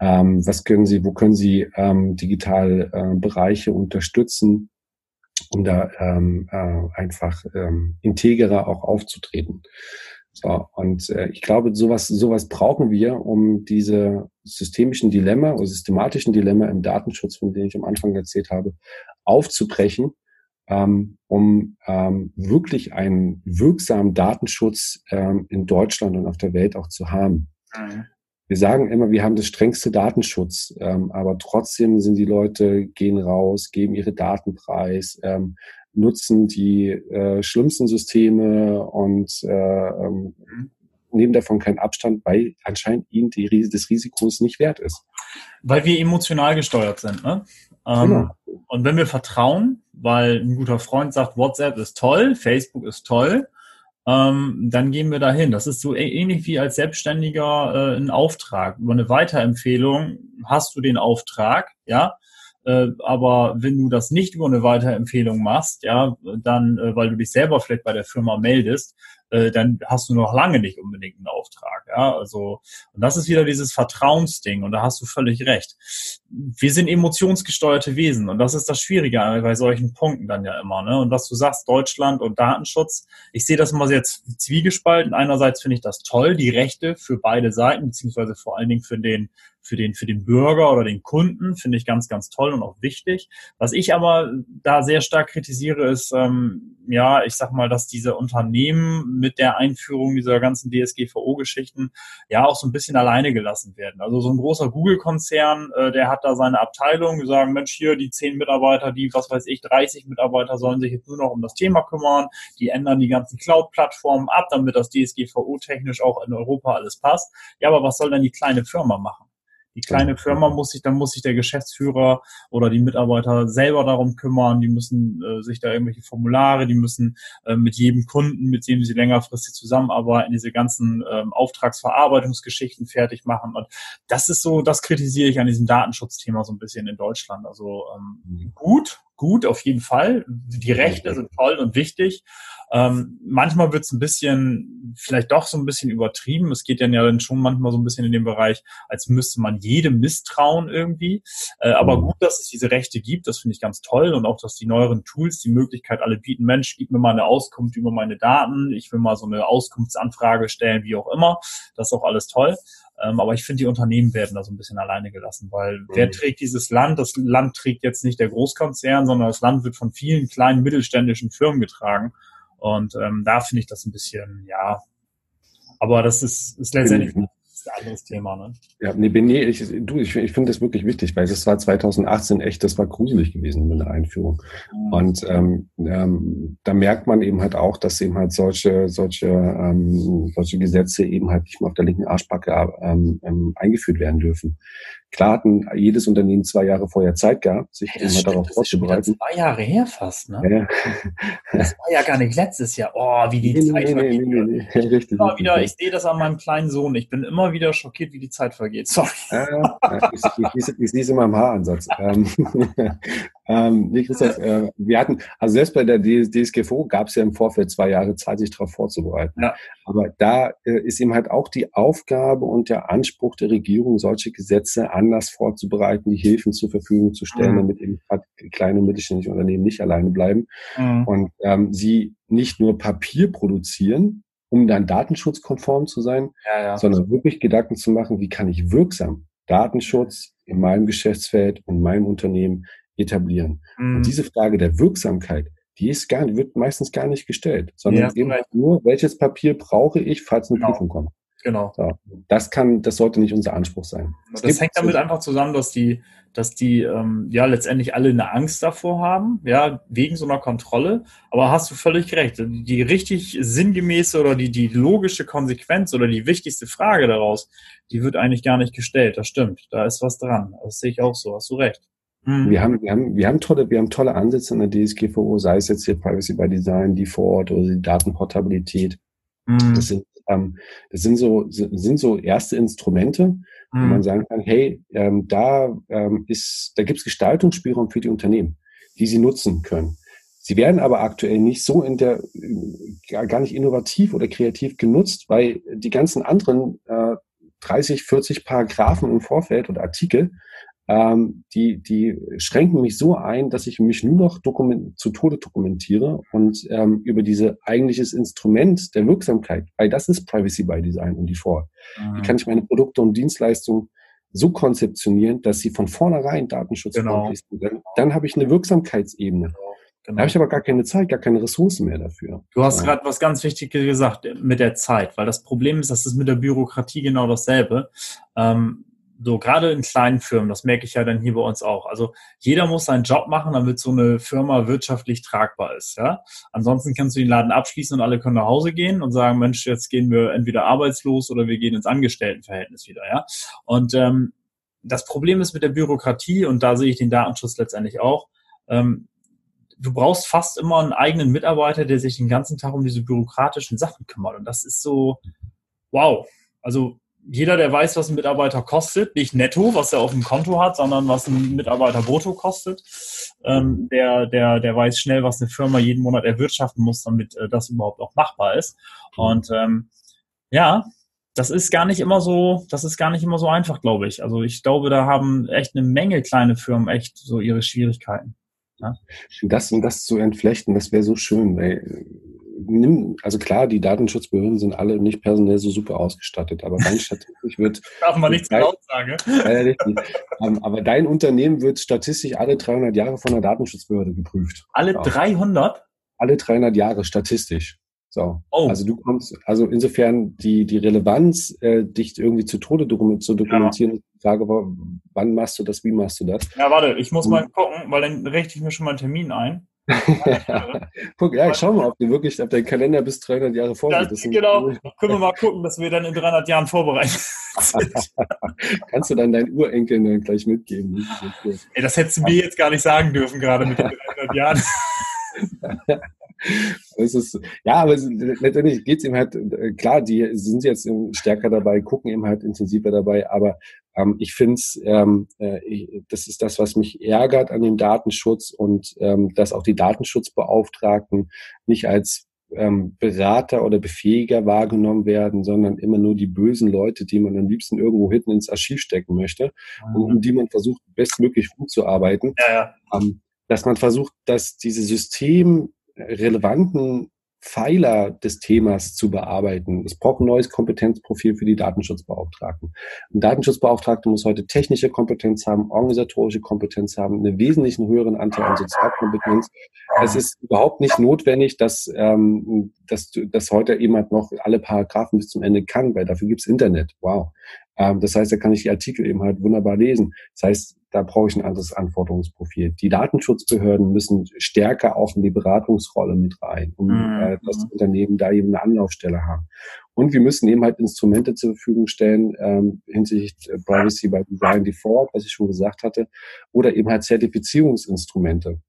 Ähm, was können sie, wo können sie ähm, digital äh, Bereiche unterstützen, um da ähm, äh, einfach ähm, integrer auch aufzutreten? So, und äh, ich glaube, sowas, sowas brauchen wir, um diese systemischen Dilemma oder systematischen Dilemma im Datenschutz, von denen ich am Anfang erzählt habe, aufzubrechen ähm, um ähm, wirklich einen wirksamen Datenschutz ähm, in Deutschland und auf der Welt auch zu haben. Mhm. Wir sagen immer, wir haben das strengste Datenschutz, ähm, aber trotzdem sind die Leute, gehen raus, geben ihre Daten preis, ähm, nutzen die äh, schlimmsten Systeme und äh, ähm, mhm. nehmen davon keinen Abstand, weil anscheinend ihnen die, des Risikos nicht wert ist. Weil wir emotional gesteuert sind, ne? Ähm, genau. Und wenn wir vertrauen, weil ein guter Freund sagt, WhatsApp ist toll, Facebook ist toll, ähm, dann gehen wir dahin. Das ist so ähnlich wie als Selbstständiger äh, ein Auftrag. Über eine Weiterempfehlung hast du den Auftrag, ja. Äh, aber wenn du das nicht über eine Weiterempfehlung machst, ja, dann, äh, weil du dich selber vielleicht bei der Firma meldest, äh, dann hast du noch lange nicht unbedingt einen Auftrag. Ja, also und das ist wieder dieses Vertrauensding und da hast du völlig recht. Wir sind emotionsgesteuerte Wesen und das ist das Schwierige bei solchen Punkten dann ja immer. Ne? Und was du sagst, Deutschland und Datenschutz, ich sehe das immer sehr zwiegespalten. Einerseits finde ich das toll, die Rechte für beide Seiten beziehungsweise vor allen Dingen für den für den, für den Bürger oder den Kunden, finde ich ganz, ganz toll und auch wichtig. Was ich aber da sehr stark kritisiere, ist, ähm, ja, ich sag mal, dass diese Unternehmen mit der Einführung dieser ganzen DSGVO-Geschichten ja auch so ein bisschen alleine gelassen werden. Also so ein großer Google-Konzern, äh, der hat da seine Abteilung, die sagen, Mensch, hier die zehn Mitarbeiter, die, was weiß ich, 30 Mitarbeiter sollen sich jetzt nur noch um das Thema kümmern, die ändern die ganzen Cloud-Plattformen ab, damit das DSGVO technisch auch in Europa alles passt. Ja, aber was soll denn die kleine Firma machen? Die kleine Firma muss sich, dann muss sich der Geschäftsführer oder die Mitarbeiter selber darum kümmern. Die müssen äh, sich da irgendwelche Formulare, die müssen äh, mit jedem Kunden, mit dem sie längerfristig zusammenarbeiten, diese ganzen ähm, Auftragsverarbeitungsgeschichten fertig machen. Und das ist so, das kritisiere ich an diesem Datenschutzthema so ein bisschen in Deutschland. Also ähm, mhm. gut, gut, auf jeden Fall. Die Rechte sind toll und wichtig. Ähm, manchmal wird es ein bisschen, vielleicht doch so ein bisschen übertrieben. Es geht dann ja dann schon manchmal so ein bisschen in den Bereich, als müsste man jedem misstrauen irgendwie. Äh, aber mhm. gut, dass es diese Rechte gibt, das finde ich ganz toll. Und auch, dass die neueren Tools die Möglichkeit alle bieten, Mensch, gib mir mal eine Auskunft über meine Daten. Ich will mal so eine Auskunftsanfrage stellen, wie auch immer. Das ist auch alles toll. Ähm, aber ich finde, die Unternehmen werden da so ein bisschen alleine gelassen, weil mhm. wer trägt dieses Land? Das Land trägt jetzt nicht der Großkonzern, sondern das Land wird von vielen kleinen mittelständischen Firmen getragen. Und ähm, da finde ich das ein bisschen, ja, aber das ist, ist letztendlich ein anderes Thema. Ne? Ja, nee, nee ich, du, ich, ich finde das wirklich wichtig, weil das war 2018 echt, das war gruselig gewesen mit der Einführung. Mhm. Und ähm, ähm, da merkt man eben halt auch, dass eben halt solche, solche, ähm, solche Gesetze eben halt nicht mehr auf der linken Arschbacke ähm, ähm, eingeführt werden dürfen. Klar hatten jedes Unternehmen zwei Jahre vorher Zeit gehabt, sich ja, immer darauf vorzubereiten. Das zwei Jahre her fast, ne? Ja. Das war ja gar nicht letztes Jahr. Oh, wie die nee, Zeit nee, vergeht. Nee, nee, nee. Richtig, immer wieder, ich sehe das an meinem kleinen Sohn. Ich bin immer wieder schockiert, wie die Zeit vergeht. Sorry. Ja, ich, ich, ich, ich sehe es immer im Haaransatz. Ähm, nee, Christoph, äh, wir hatten, also selbst bei der DSGVO gab es ja im Vorfeld zwei Jahre Zeit, sich darauf vorzubereiten. Ja. Aber da äh, ist eben halt auch die Aufgabe und der Anspruch der Regierung, solche Gesetze anders vorzubereiten, die Hilfen zur Verfügung zu stellen, mhm. damit eben kleine und mittelständische Unternehmen nicht alleine bleiben mhm. und ähm, sie nicht nur Papier produzieren, um dann datenschutzkonform zu sein, ja, ja. sondern wirklich Gedanken zu machen, wie kann ich wirksam Datenschutz in meinem Geschäftsfeld und meinem Unternehmen etablieren. Mhm. Und diese Frage der Wirksamkeit, die ist gar, wird meistens gar nicht gestellt, sondern ja, eben halt nur, welches Papier brauche ich, falls eine genau. Prüfung kommt. Genau. So, das kann, das sollte nicht unser Anspruch sein. Es das hängt damit einfach zusammen, dass die, dass die ähm, ja letztendlich alle eine Angst davor haben, ja, wegen so einer Kontrolle. Aber hast du völlig recht. Die richtig sinngemäße oder die, die logische Konsequenz oder die wichtigste Frage daraus, die wird eigentlich gar nicht gestellt. Das stimmt. Da ist was dran. Das sehe ich auch so. Hast du recht. Mhm. Wir haben, wir haben, wir haben tolle, wir haben tolle Ansätze in der DSGVO, sei es jetzt hier Privacy by Design, Default oder die Datenportabilität. Mhm. Das sind, ähm, das sind so, sind so erste Instrumente, mhm. wo man sagen kann, hey, ähm, da ähm, ist, da gibt's Gestaltungsspielraum für die Unternehmen, die sie nutzen können. Sie werden aber aktuell nicht so in der, gar nicht innovativ oder kreativ genutzt, weil die ganzen anderen äh, 30, 40 Paragraphen im Vorfeld oder Artikel ähm, die, die schränken mich so ein, dass ich mich nur noch dokument, zu Tode dokumentiere und ähm, über diese eigentliches Instrument der Wirksamkeit, weil das ist Privacy by Design und Default. Mhm. Wie kann ich meine Produkte und Dienstleistungen so konzeptionieren, dass sie von vornherein datenschutzfreundlich genau. sind? Dann, dann habe ich eine Wirksamkeitsebene. Genau. Genau. Da habe ich aber gar keine Zeit, gar keine Ressourcen mehr dafür. Du hast ja. gerade was ganz Wichtiges gesagt mit der Zeit, weil das Problem ist, das ist mit der Bürokratie genau dasselbe. Ähm, so gerade in kleinen Firmen, das merke ich ja dann hier bei uns auch. Also jeder muss seinen Job machen, damit so eine Firma wirtschaftlich tragbar ist. Ja? Ansonsten kannst du den Laden abschließen und alle können nach Hause gehen und sagen, Mensch, jetzt gehen wir entweder arbeitslos oder wir gehen ins Angestelltenverhältnis wieder. Ja? Und ähm, das Problem ist mit der Bürokratie, und da sehe ich den Datenschutz letztendlich auch, ähm, du brauchst fast immer einen eigenen Mitarbeiter, der sich den ganzen Tag um diese bürokratischen Sachen kümmert. Und das ist so, wow. Also jeder, der weiß, was ein Mitarbeiter kostet, nicht netto, was er auf dem Konto hat, sondern was ein Mitarbeiter brutto kostet, ähm, der, der, der weiß schnell, was eine Firma jeden Monat erwirtschaften muss, damit äh, das überhaupt auch machbar ist. Und ähm, ja, das ist gar nicht immer so, das ist gar nicht immer so einfach, glaube ich. Also ich glaube, da haben echt eine Menge kleine Firmen echt so ihre Schwierigkeiten. Ja? Das und das zu entflechten, das wäre so schön, weil nimm, also klar, die Datenschutzbehörden sind alle nicht personell so super ausgestattet, aber rein statistisch wird. Darf man nichts dein, laut sagen. Ähm, aber dein Unternehmen wird statistisch alle 300 Jahre von der Datenschutzbehörde geprüft. Alle 300? Alle 300 Jahre statistisch. So. Oh. Also du kommst, also insofern die, die Relevanz, äh, dich irgendwie zu Tode dokument, zu dokumentieren, ja. die Frage war, wann machst du das, wie machst du das? Ja, warte, ich muss mal gucken, weil dann richte ich mir schon mal einen Termin ein. Guck, ja, schau mal, ob du wirklich, ob dein Kalender bis 300 Jahre vorgeht. Das, genau, können wir mal gucken, dass wir dann in 300 Jahren vorbereitet sind. Kannst du dann deinen Urenkeln dann gleich mitgeben. Das, Ey, das hättest du mir jetzt gar nicht sagen dürfen, gerade mit den 300 Jahren. es ist, ja, aber letztendlich geht es ihm halt, klar, die sind jetzt stärker dabei, gucken eben halt intensiver dabei, aber ähm, ich finde es, ähm, äh, das ist das, was mich ärgert an dem Datenschutz und ähm, dass auch die Datenschutzbeauftragten nicht als ähm, Berater oder Befähiger wahrgenommen werden, sondern immer nur die bösen Leute, die man am liebsten irgendwo hinten ins Archiv stecken möchte mhm. und um die man versucht, bestmöglich umzuarbeiten. Ja, ja. Ähm, dass man versucht, dass diese System relevanten Pfeiler des Themas zu bearbeiten. Es braucht ein neues Kompetenzprofil für die Datenschutzbeauftragten. Ein Datenschutzbeauftragter muss heute technische Kompetenz haben, organisatorische Kompetenz haben, einen wesentlichen höheren Anteil an Sozialkompetenz. Es ist überhaupt nicht notwendig, dass, ähm, dass, dass heute jemand noch alle Paragraphen bis zum Ende kann, weil dafür gibt's Internet. Wow. Ähm, das heißt, da kann ich die Artikel eben halt wunderbar lesen. Das heißt, da brauche ich ein anderes Anforderungsprofil. Die Datenschutzbehörden müssen stärker auch in die Beratungsrolle mit rein, um mhm. äh, das Unternehmen da eben eine Anlaufstelle haben. Und wir müssen eben halt Instrumente zur Verfügung stellen ähm, hinsichtlich äh, Privacy by Design Default, was ich schon gesagt hatte, oder eben halt Zertifizierungsinstrumente.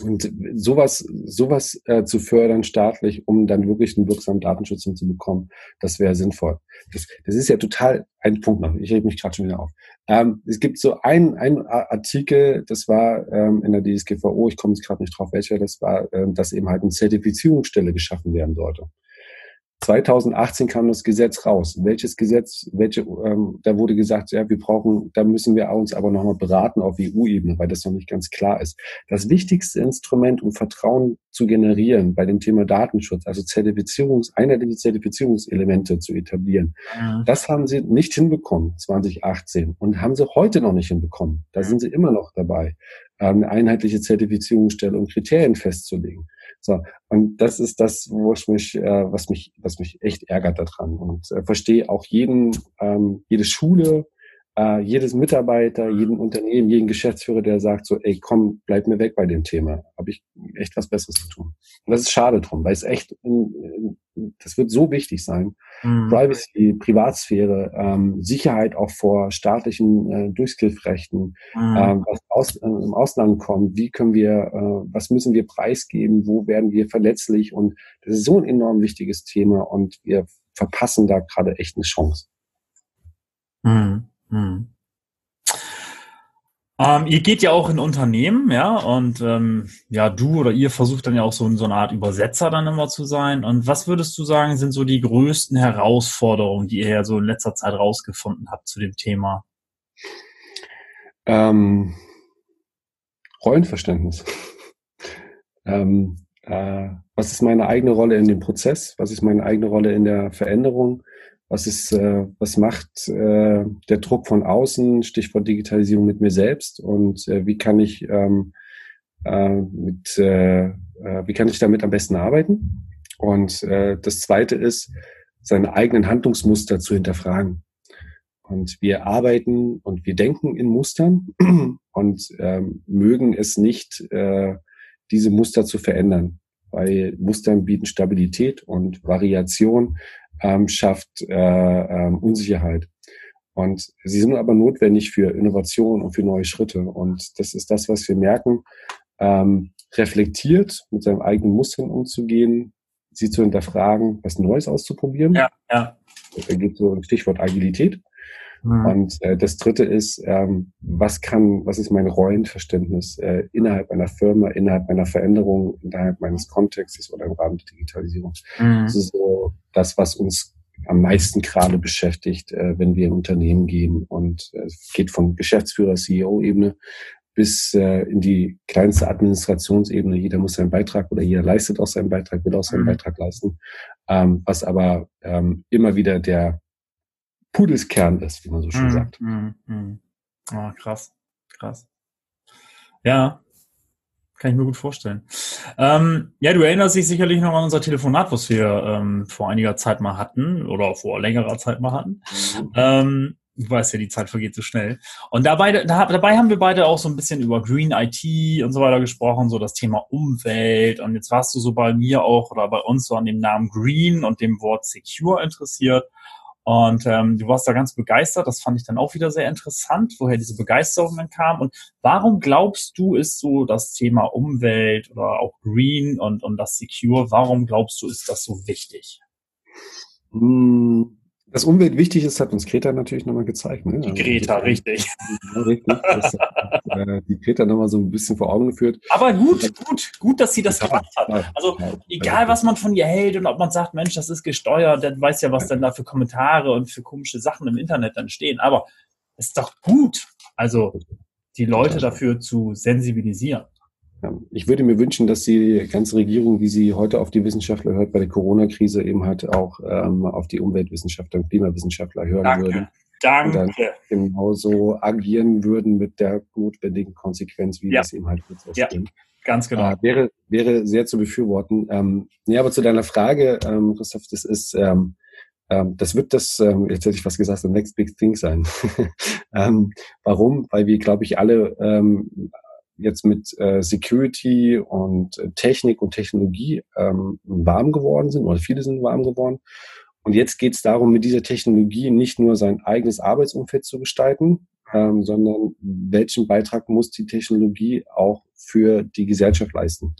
Und sowas, sowas äh, zu fördern staatlich, um dann wirklich einen wirksamen Datenschutz hinzubekommen, das wäre sinnvoll. Das, das ist ja total ein Punkt noch. Ich rede mich gerade schon wieder auf. Ähm, es gibt so einen, Artikel, das war ähm, in der DSGVO, ich komme jetzt gerade nicht drauf, welcher das war, ähm, dass eben halt eine Zertifizierungsstelle geschaffen werden sollte. 2018 kam das Gesetz raus. Welches Gesetz, welche, ähm, da wurde gesagt, ja, wir brauchen, da müssen wir uns aber nochmal beraten auf EU-Ebene, weil das noch nicht ganz klar ist. Das wichtigste Instrument, um Vertrauen zu generieren bei dem Thema Datenschutz, also Zertifizierungs, einheitliche Zertifizierungselemente zu etablieren, ja. das haben sie nicht hinbekommen 2018 und haben sie heute noch nicht hinbekommen. Da sind sie immer noch dabei, eine einheitliche Zertifizierungsstelle und Kriterien festzulegen. So, und das ist das, wo ich mich, äh, was mich, was mich echt ärgert daran. Und äh, verstehe auch jeden, ähm, jede Schule, äh, jedes Mitarbeiter, jeden Unternehmen, jeden Geschäftsführer, der sagt so, ey, komm, bleib mir weg bei dem Thema. Habe ich echt was Besseres zu tun. Und das ist schade drum, weil es echt, in, in, das wird so wichtig sein. Mhm. Privacy, Privatsphäre, ähm, Sicherheit auch vor staatlichen äh, Durchgriffrechten, mhm. ähm, was aus, äh, im Ausland kommt, wie können wir, äh, was müssen wir preisgeben, wo werden wir verletzlich und das ist so ein enorm wichtiges Thema und wir verpassen da gerade echt eine Chance. Mhm. Hm. Ähm, ihr geht ja auch in Unternehmen, ja, und ähm, ja, du oder ihr versucht dann ja auch so, so eine Art Übersetzer dann immer zu sein. Und was würdest du sagen, sind so die größten Herausforderungen, die ihr ja so in letzter Zeit rausgefunden habt zu dem Thema? Ähm, Rollenverständnis. ähm, äh, was ist meine eigene Rolle in dem Prozess? Was ist meine eigene Rolle in der Veränderung? Was ist, äh, was macht äh, der Druck von außen, Stichwort Digitalisierung mit mir selbst und äh, wie kann ich ähm, äh, mit, äh, äh, wie kann ich damit am besten arbeiten? Und äh, das zweite ist, seine eigenen Handlungsmuster zu hinterfragen. Und wir arbeiten und wir denken in Mustern und ähm, mögen es nicht, äh, diese Muster zu verändern, weil Mustern bieten Stabilität und Variation ähm, schafft äh, ähm, Unsicherheit. Und sie sind aber notwendig für Innovation und für neue Schritte. Und das ist das, was wir merken, ähm, reflektiert mit seinem eigenen Mustern umzugehen, sie zu hinterfragen, was Neues auszuprobieren. Ja, ja. geht so ein Stichwort Agilität. Mhm. Und äh, das dritte ist, ähm, was kann, was ist mein Rollenverständnis äh, innerhalb einer Firma, innerhalb einer Veränderung, innerhalb meines Kontextes oder im Rahmen der Digitalisierung. Mhm. Das ist so das, was uns am meisten gerade beschäftigt, äh, wenn wir in Unternehmen gehen. Und äh, es geht von Geschäftsführer, CEO-Ebene bis äh, in die kleinste Administrationsebene. Jeder muss seinen Beitrag oder jeder leistet auch seinen Beitrag, will auch seinen mhm. Beitrag leisten. Ähm, was aber ähm, immer wieder der Pudelskern ist, wie man so schön mm, sagt. Mm, mm. Oh, krass, krass. Ja, kann ich mir gut vorstellen. Ähm, ja, du erinnerst dich sicherlich noch an unser Telefonat, was wir ähm, vor einiger Zeit mal hatten oder vor längerer Zeit mal hatten. Mhm. Ähm, du weißt ja, die Zeit vergeht so schnell. Und dabei, da, dabei haben wir beide auch so ein bisschen über Green IT und so weiter gesprochen, so das Thema Umwelt. Und jetzt warst du so bei mir auch oder bei uns so an dem Namen Green und dem Wort Secure interessiert. Und ähm, du warst da ganz begeistert. Das fand ich dann auch wieder sehr interessant, woher diese Begeisterung dann kam. Und warum glaubst du, ist so das Thema Umwelt oder auch Green und, und das Secure, warum glaubst du, ist das so wichtig? Hm, dass Umwelt wichtig ist, hat uns Greta natürlich nochmal gezeigt. Ne? Die also Greta, also, richtig. Ja, richtig. Das, äh, die Greta nochmal so ein bisschen vor Augen geführt. Aber gut, gut, gut, dass sie das gemacht hat. Also egal, was man von ihr hält und ob man sagt, Mensch, das ist gesteuert, dann weiß ja, was dann da für Kommentare und für komische Sachen im Internet dann stehen. Aber es ist doch gut, also die Leute dafür zu sensibilisieren. Ich würde mir wünschen, dass die ganze Regierung, wie sie heute auf die Wissenschaftler hört, bei der Corona-Krise eben halt auch ähm, auf die Umweltwissenschaftler und Klimawissenschaftler hören Danke. würden. Danke. Und dann genauso agieren würden mit der notwendigen Konsequenz, wie ja. das eben halt jetzt. Ja. Ganz genau. Äh, wäre, wäre sehr zu befürworten. Ähm, ja, aber zu deiner Frage, ähm, Christoph, das ist, ähm, ähm, das wird das, ähm, jetzt hätte ich was gesagt, the next big thing sein. ähm, warum? Weil wir, glaube ich, alle ähm, jetzt mit äh, Security und äh, Technik und Technologie ähm, warm geworden sind, oder viele sind warm geworden. Und jetzt geht es darum, mit dieser Technologie nicht nur sein eigenes Arbeitsumfeld zu gestalten, ähm, sondern welchen Beitrag muss die Technologie auch für die Gesellschaft leisten.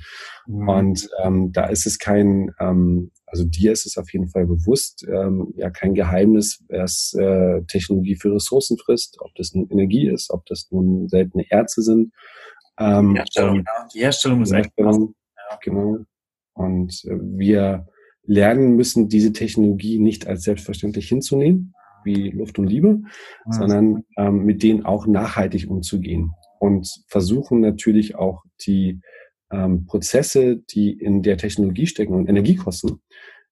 Mhm. Und ähm, da ist es kein, ähm, also dir ist es auf jeden Fall bewusst, ähm, ja kein Geheimnis, was äh, Technologie für Ressourcen frisst, ob das nun Energie ist, ob das nun seltene Erze sind ähm, die Herstellung, ja. Die Herstellung ist echt krass. Ja. Genau. Und äh, wir lernen müssen, diese Technologie nicht als selbstverständlich hinzunehmen, wie Luft und Liebe, mhm. sondern ähm, mit denen auch nachhaltig umzugehen und versuchen natürlich auch die ähm, Prozesse, die in der Technologie stecken und Energiekosten,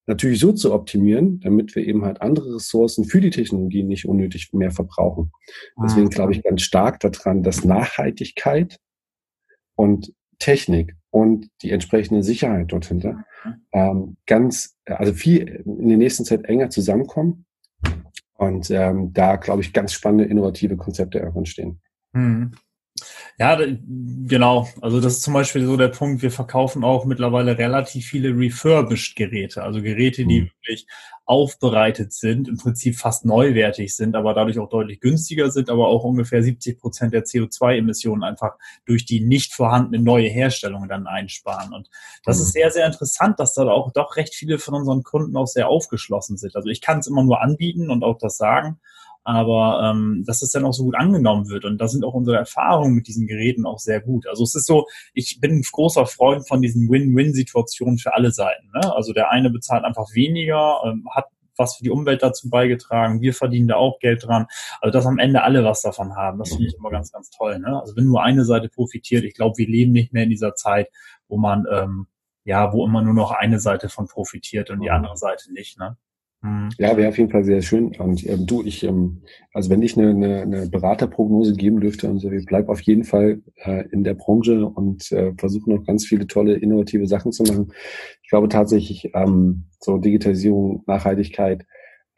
natürlich so zu optimieren, damit wir eben halt andere Ressourcen für die Technologie nicht unnötig mehr verbrauchen. Deswegen mhm. glaube ich ganz stark daran, dass Nachhaltigkeit und Technik und die entsprechende Sicherheit dort hinter mhm. ähm, ganz, also viel in der nächsten Zeit enger zusammenkommen und ähm, da, glaube ich, ganz spannende, innovative Konzepte entstehen. Mhm. Ja, genau. Also das ist zum Beispiel so der Punkt, wir verkaufen auch mittlerweile relativ viele refurbished Geräte, also Geräte, die mhm. wirklich aufbereitet sind, im Prinzip fast neuwertig sind, aber dadurch auch deutlich günstiger sind, aber auch ungefähr 70 Prozent der CO2-Emissionen einfach durch die nicht vorhandene neue Herstellung dann einsparen. Und das mhm. ist sehr, sehr interessant, dass da auch doch recht viele von unseren Kunden auch sehr aufgeschlossen sind. Also ich kann es immer nur anbieten und auch das sagen aber ähm, dass es dann auch so gut angenommen wird. Und da sind auch unsere Erfahrungen mit diesen Geräten auch sehr gut. Also es ist so, ich bin ein großer Freund von diesen Win-Win-Situationen für alle Seiten. Ne? Also der eine bezahlt einfach weniger, ähm, hat was für die Umwelt dazu beigetragen, wir verdienen da auch Geld dran. Also dass am Ende alle was davon haben, das finde ich immer ganz, ganz toll. Ne? Also wenn nur eine Seite profitiert, ich glaube, wir leben nicht mehr in dieser Zeit, wo man ähm, ja, wo immer nur noch eine Seite von profitiert und die andere Seite nicht. Ne? Mhm. Ja, wäre auf jeden Fall sehr schön. Und ähm, du, ich, ähm, also wenn ich eine, eine, eine Beraterprognose geben dürfte, und so, ich bleib auf jeden Fall äh, in der Branche und äh, versuche noch ganz viele tolle, innovative Sachen zu machen. Ich glaube tatsächlich, ähm, so Digitalisierung, Nachhaltigkeit,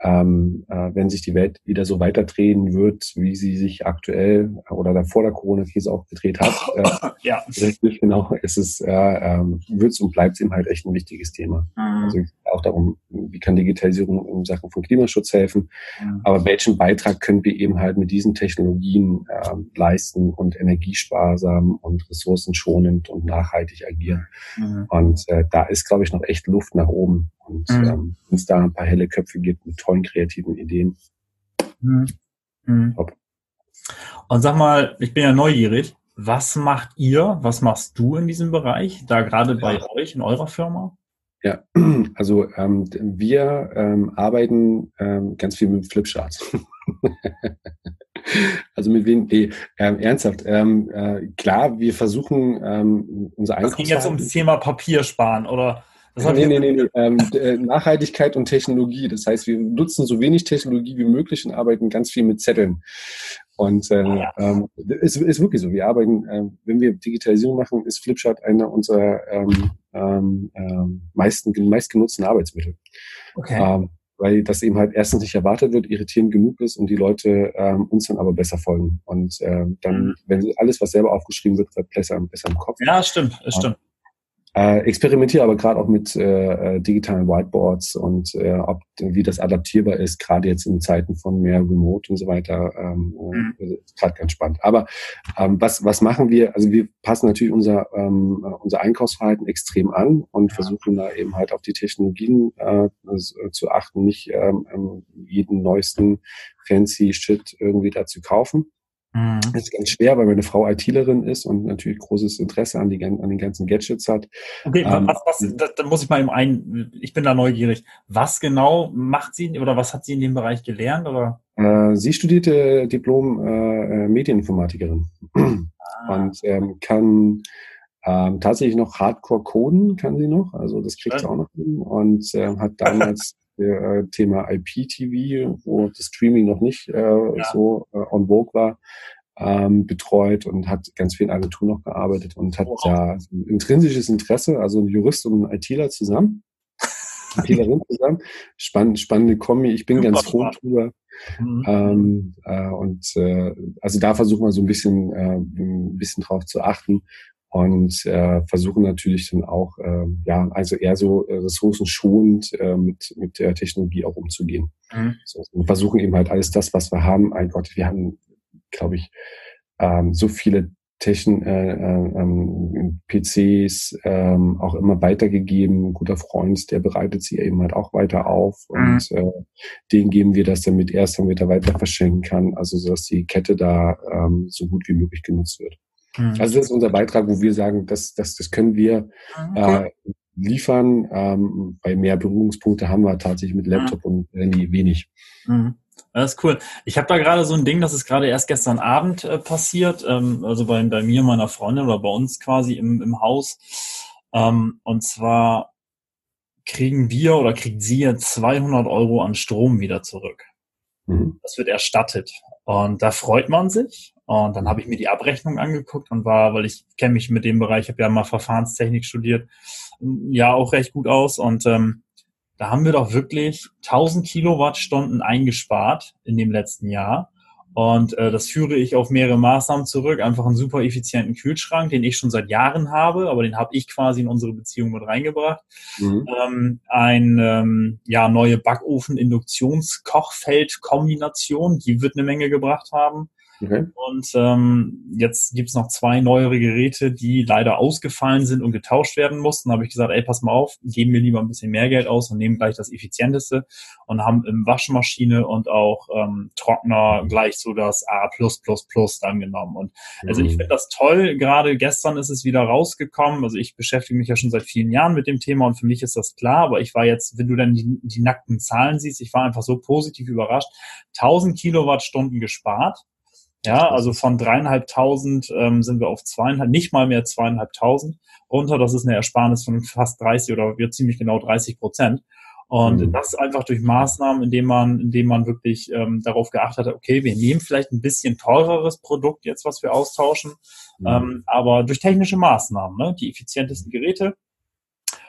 ähm, äh, wenn sich die Welt wieder so weiterdrehen wird, wie sie sich aktuell oder da vor der Corona-Krise auch gedreht hat. Äh, ja. Richtig, genau. Es ist, äh, ähm, wird und bleibt eben halt echt ein wichtiges Thema. Mhm. Also auch darum, wie kann Digitalisierung in Sachen von Klimaschutz helfen. Mhm. Aber welchen Beitrag können wir eben halt mit diesen Technologien äh, leisten und energiesparsam und ressourcenschonend und nachhaltig agieren. Mhm. Und äh, da ist, glaube ich, noch echt Luft nach oben. Und mhm. ähm, wenn es da ein paar helle Köpfe gibt mit tollen kreativen Ideen. Mhm. Mhm. Und sag mal, ich bin ja neugierig. Was macht ihr, was machst du in diesem Bereich, da gerade bei ja. euch in eurer Firma? Ja, also ähm, wir ähm, arbeiten ähm, ganz viel mit Flipcharts. also mit wem? Nee, ähm, ernsthaft. Ähm, äh, klar, wir versuchen ähm, unser Einkaufsverhalten... Es ging jetzt um das Thema Papier sparen, oder? Das nee, nee, nee, nee. Ähm, äh, Nachhaltigkeit und Technologie. Das heißt, wir nutzen so wenig Technologie wie möglich und arbeiten ganz viel mit Zetteln. Und äh, ah, ja. ähm, ist, ist wirklich so. Wir arbeiten, äh, wenn wir Digitalisierung machen, ist Flipchart einer unserer ähm, ähm, ähm, meisten meistgenutzten Arbeitsmittel. Okay. Ähm, weil das eben halt erstens nicht erwartet wird, irritierend genug ist und die Leute ähm, uns dann aber besser folgen. Und äh, dann, mhm. wenn alles, was selber aufgeschrieben wird, wird besser, besser im Kopf. Ja, stimmt, das stimmt. Äh, experimentiere aber gerade auch mit äh, äh, digitalen Whiteboards und äh, ob wie das adaptierbar ist, gerade jetzt in Zeiten von mehr Remote und so weiter, ähm, mhm. äh, gerade ganz spannend. Aber ähm, was was machen wir? Also wir passen natürlich unser ähm, unser Einkaufsverhalten extrem an und ja. versuchen da eben halt auf die Technologien äh, zu achten, nicht ähm, ähm, jeden neuesten fancy Shit irgendwie da zu kaufen. Mhm. Das ist ganz schwer, weil meine Frau ITlerin ist und natürlich großes Interesse an, die, an den ganzen Gadgets hat. Okay, ähm, was, was, da, da muss ich mal eben ein, ich bin da neugierig. Was genau macht sie oder was hat sie in dem Bereich gelernt? Oder? Äh, sie studierte Diplom äh, äh Medieninformatikerin ah. und ähm, kann ähm, tatsächlich noch Hardcore coden, kann sie noch, also das kriegt sie auch noch hin und äh, hat damals äh, Thema IPTV, wo das Streaming noch nicht äh, ja. so äh, on vogue war, ähm, betreut und hat ganz viel in Agentur noch gearbeitet und hat wow. ja ein intrinsisches Interesse, also ein Jurist und ein ITler zusammen. ITlerin zusammen. Spann, spannende Kombi. Ich bin Super ganz froh drüber. Mhm. Ähm, äh, und äh, also da versuchen wir so ein bisschen, äh, ein bisschen drauf zu achten und äh, versuchen natürlich dann auch, äh, ja, also eher so äh, ressourcenschonend äh, mit, mit der Technologie auch umzugehen. Mhm. So, und versuchen eben halt alles das, was wir haben, ein Gott, wir haben, glaube ich, ähm, so viele Techn äh, äh, ähm, PCs ähm, auch immer weitergegeben. Ein guter Freund, der bereitet sie eben halt auch weiter auf mhm. und äh, den geben wir das dann mit erst, damit er weiter verschenken kann, also so dass die Kette da ähm, so gut wie möglich genutzt wird. Mhm. Also das ist unser Beitrag, wo wir sagen, das, das, das können wir mhm, okay. äh, liefern. Ähm, bei mehr Berührungspunkte haben wir tatsächlich mit Laptop mhm. und Handy wenig. Mhm. Das ist cool. Ich habe da gerade so ein Ding, das ist gerade erst gestern Abend äh, passiert, ähm, also bei, bei mir, meiner Freundin oder bei uns quasi im, im Haus. Ähm, und zwar kriegen wir oder kriegt sie jetzt 200 Euro an Strom wieder zurück. Mhm. Das wird erstattet. Und da freut man sich. Und dann habe ich mir die Abrechnung angeguckt und war, weil ich kenne mich mit dem Bereich, ich habe ja mal Verfahrenstechnik studiert, ja auch recht gut aus. Und ähm, da haben wir doch wirklich 1000 Kilowattstunden eingespart in dem letzten Jahr. Und äh, das führe ich auf mehrere Maßnahmen zurück. Einfach einen super effizienten Kühlschrank, den ich schon seit Jahren habe, aber den habe ich quasi in unsere Beziehung mit reingebracht. Mhm. Ähm, ein ähm, ja neue Backofen-Induktions-Kochfeld-Kombination, die wird eine Menge gebracht haben. Okay. Und ähm, jetzt gibt's noch zwei neuere Geräte, die leider ausgefallen sind und getauscht werden mussten. Da habe ich gesagt, ey, pass mal auf, geben wir lieber ein bisschen mehr Geld aus und nehmen gleich das Effizienteste und haben im Waschmaschine und auch ähm, Trockner gleich so das A dann genommen. Und also ich mhm. finde das toll. Gerade gestern ist es wieder rausgekommen. Also ich beschäftige mich ja schon seit vielen Jahren mit dem Thema und für mich ist das klar. Aber ich war jetzt, wenn du dann die, die nackten Zahlen siehst, ich war einfach so positiv überrascht. 1000 Kilowattstunden gespart ja, also von dreieinhalbtausend ähm, sind wir auf zweieinhalb, nicht mal mehr zweieinhalbtausend runter. Das ist eine Ersparnis von fast 30 oder wir ziemlich genau 30 Prozent. Und mhm. das einfach durch Maßnahmen, indem man, indem man wirklich ähm, darauf geachtet hat, okay, wir nehmen vielleicht ein bisschen teureres Produkt jetzt, was wir austauschen, mhm. ähm, aber durch technische Maßnahmen, ne, die effizientesten Geräte,